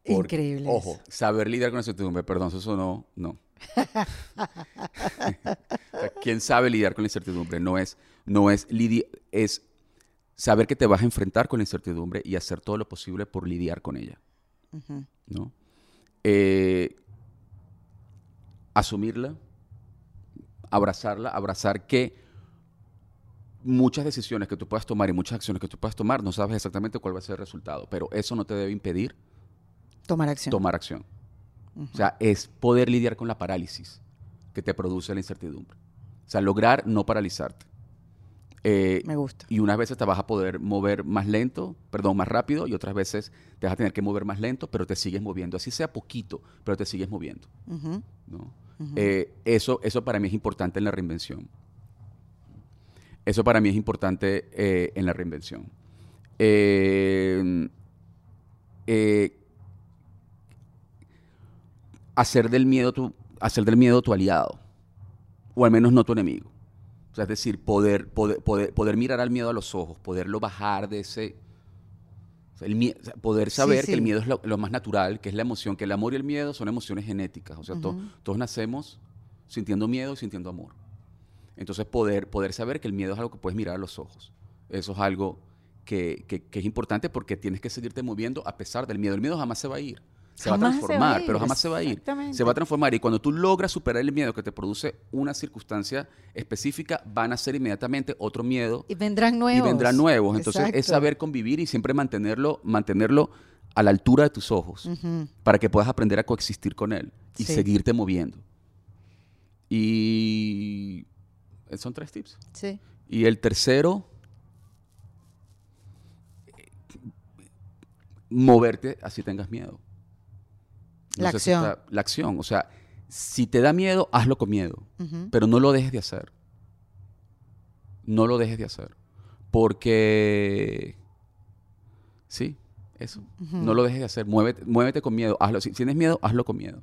Porque- Increíble. Ojo, saber lidiar con la incertidumbre, perdón, eso sonó, no. ¿Quién sabe lidiar con la incertidumbre? No es, no es lidiar, es saber que te vas a enfrentar con la incertidumbre y hacer todo lo posible por lidiar con ella. ¿no? Eh, asumirla, abrazarla, abrazar que muchas decisiones que tú puedas tomar y muchas acciones que tú puedas tomar, no sabes exactamente cuál va a ser el resultado, pero eso no te debe impedir Tomar acción. tomar acción. O sea, es poder lidiar con la parálisis que te produce la incertidumbre. O sea, lograr no paralizarte. Eh, Me gusta. y unas veces te vas a poder mover más lento, perdón, más rápido, y otras veces te vas a tener que mover más lento, pero te sigues moviendo. Así sea poquito, pero te sigues moviendo. Eh, eso, eso para mí es importante en la reinvención. Eso para mí es importante eh, en la reinvención. Eh, eh, hacer del miedo tu, hacer del miedo tu aliado, o al menos no tu enemigo. O sea, es decir, poder, poder, poder, poder mirar al miedo a los ojos, poderlo bajar de ese... o sea, el poder Sí, saber que el miedo es lo, lo más natural, que es la emoción, que el amor y el miedo son emociones genéticas. O sea, to- todos nacemos sintiendo miedo y sintiendo amor. Entonces, poder, poder saber que el miedo es algo que puedes mirar a los ojos. Eso es algo que, que- que es importante porque tienes que seguirte moviendo a pesar del miedo. El miedo jamás se va a ir. Se va a Jamás se va a transformar, pero jamás se va a ir. Se va a transformar. Y cuando tú logras superar el miedo que te produce una circunstancia específica, van a ser inmediatamente otro miedo Y vendrán y nuevos. vendrán nuevos. Entonces, es Exacto. saber convivir y siempre mantenerlo, mantenerlo a la altura de tus ojos Ujú. para que puedas aprender a coexistir con él y Sí. seguirte moviendo. Y son tres tips. Sí. Y el tercero, moverte así tengas miedo. La sé si acción. está- la acción. O sea, si te da miedo, hazlo con miedo. Pero no lo dejes de hacer. No lo dejes de hacer. Porque... Sí, eso. No lo dejes de hacer. Muévete, muévete con miedo. Hazlo. Si tienes miedo, hazlo con miedo.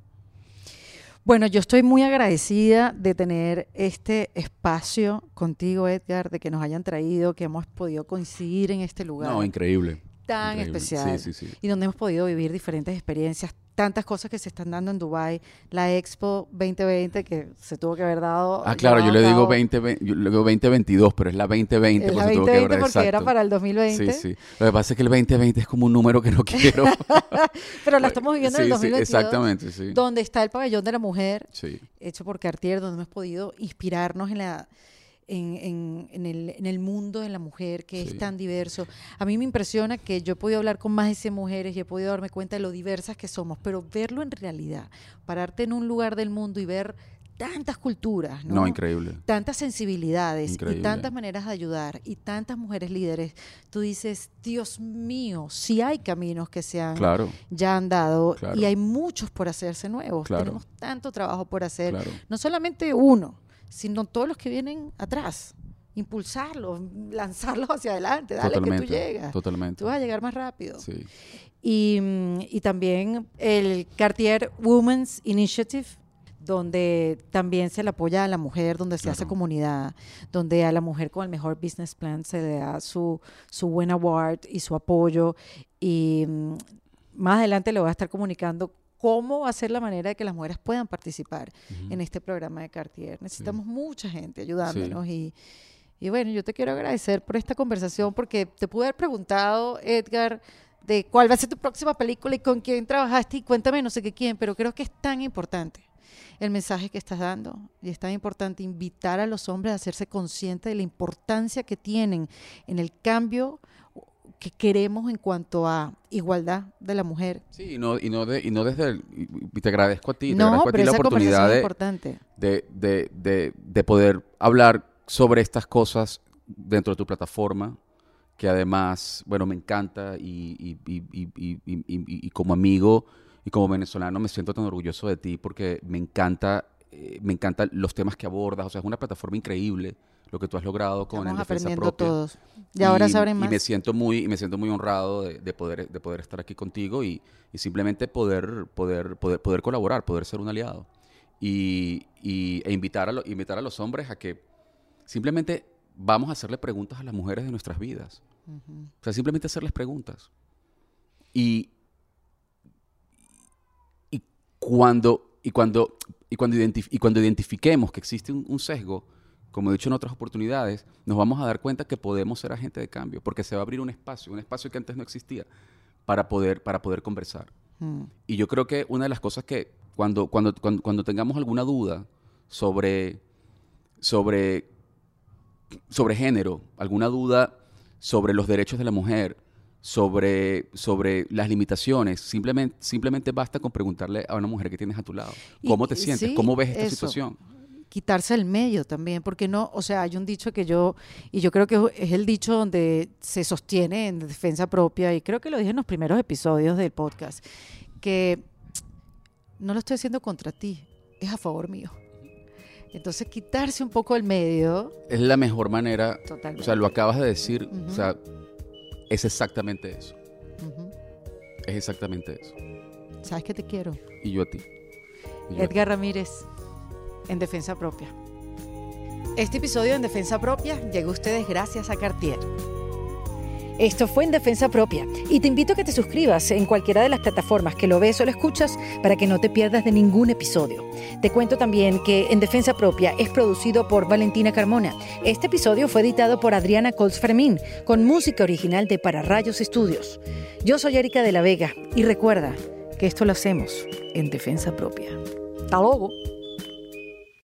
Bueno, yo estoy muy agradecida de tener este espacio contigo, Edgar, de que nos hayan traído, que hemos podido coincidir en este lugar No, increíble. Tan increíble. especial. Sí, sí, sí. Y donde hemos podido vivir diferentes experiencias, tantas cosas que se están dando en Dubai, la Expo 2020 que se tuvo que haber dado. Ah, claro, yo le digo cabo. 20, ve- yo le digo 2022, pero es la 2020. Es la eso tuvo que 2020 haber- porque era para el 2020, Sí, sí. Lo que pasa es que el 2020 es como un número que no quiero. pero la estamos viviendo en el Sí, sí, 2022. exactamente, sí. Donde está el pabellón de la mujer, hecho por Cartier, donde hemos podido inspirarnos en la en, en- en el, en el mundo de la mujer que Sí. es tan diverso. A mí me impresiona que yo he podido hablar con más de 100 mujeres y he podido darme cuenta de lo diversas que somos, pero verlo en realidad, pararte en un lugar del mundo y ver tantas culturas, ¿no? No, increíble. tantas sensibilidades Increíble. y tantas maneras de ayudar y tantas mujeres líderes, tú dices, Dios mío, si hay caminos que se han Claro, ya han dado Claro. y hay muchos por hacerse nuevos. Claro. Tenemos tanto trabajo por hacer. No solamente uno, sino todos los que vienen atrás. Impulsarlos, lanzarlos hacia adelante, dale que tú Totalmente. llegas. Totalmente. Tú vas a llegar más rápido. Sí. Y, mm, y también el Cartier Women's Initiative, donde también se le apoya a la mujer, donde se hace Claro. comunidad, donde a la mujer con el mejor business plan se le da su, su buen award y su apoyo. Y mm, más adelante le voy a estar comunicando cómo va a ser la manera de que las mujeres puedan participar en este programa de Cartier. Necesitamos mucha gente ayudándonos y, y bueno, yo te quiero agradecer por esta conversación porque te pude haber preguntado, Edgar, de cuál va a ser tu próxima película y con quién trabajaste y cuéntame no sé qué quién, pero creo que es tan importante el mensaje que estás dando y es tan importante invitar a los hombres a hacerse conscientes de la importancia que tienen en el cambio que queremos en cuanto a igualdad de la mujer. Sí, y no, y no, de- y no desde el, y te agradezco a ti, te No, agradezco a ti la oportunidad de, importante. de, de, de, de poder hablar sobre estas cosas dentro de tu plataforma, que además, bueno, me encanta y, y- y- y- y- y- y- y como amigo y como venezolano me siento tan orgulloso de ti porque me encanta, eh, me encantan los temas que abordas, o sea, es una plataforma increíble lo que tú has logrado con Estamos el Defensa aprendiendo Propia. todos. Y ahora sabrán y más. me siento muy, y me siento muy honrado de, de poder, de poder estar aquí contigo y, y simplemente poder, poder, poder, poder colaborar, poder ser un aliado. Y, y- e invitar a, lo- invitar a los hombres a que simplemente vamos a hacerle preguntas a las mujeres de nuestras vidas. O sea, simplemente hacerles preguntas. Y, y cuando, y cuando, y cuando, identif- y cuando identifiquemos que existe un, un sesgo, como he dicho en otras oportunidades, nos vamos a dar cuenta que podemos ser agentes de cambio, porque se va a abrir un espacio, un espacio que antes no existía, para poder, para poder conversar. Mm. Y yo creo que una de las cosas que cuando, cuando, cuando, cuando tengamos alguna duda sobre, sobre, sobre género, alguna duda sobre los derechos de la mujer, sobre, sobre las limitaciones, simplemente, simplemente basta con preguntarle a una mujer que tienes a tu lado. Y- ¿Cómo te sientes? sí, ¿Cómo ves esta eso. situación? Quitarse el medio también, porque no, o sea, hay un dicho que yo, y yo creo que es el dicho donde se sostiene en defensa propia, y creo que lo dije en los primeros episodios del podcast, que no lo estoy haciendo contra ti, es a favor mío. Entonces, quitarse un poco el medio, Es la mejor manera, totalmente. o sea, lo acabas de decir, o sea, es exactamente eso, es exactamente eso. Sabes que te quiero. Y yo a ti. Y yo a ti. Edgar Ramírez, en Defensa Propia. Este episodio en Defensa Propia llegó a ustedes gracias a Cartier. Esto fue en Defensa Propia y te invito a que te suscribas en cualquiera de las plataformas que lo ves o lo escuchas para que no te pierdas de ningún episodio. Te cuento también que En Defensa Propia es producido por Valentina Carmona. Este episodio fue editado por Adriana Colts Fermín con música original de Para Rayos Estudios. Yo soy Erika de la Vega y recuerda que esto lo hacemos en Defensa Propia. Hasta luego.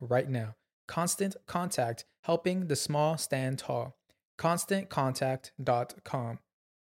right now. Constant Contact, helping the small stand tall. ConstantContact.com.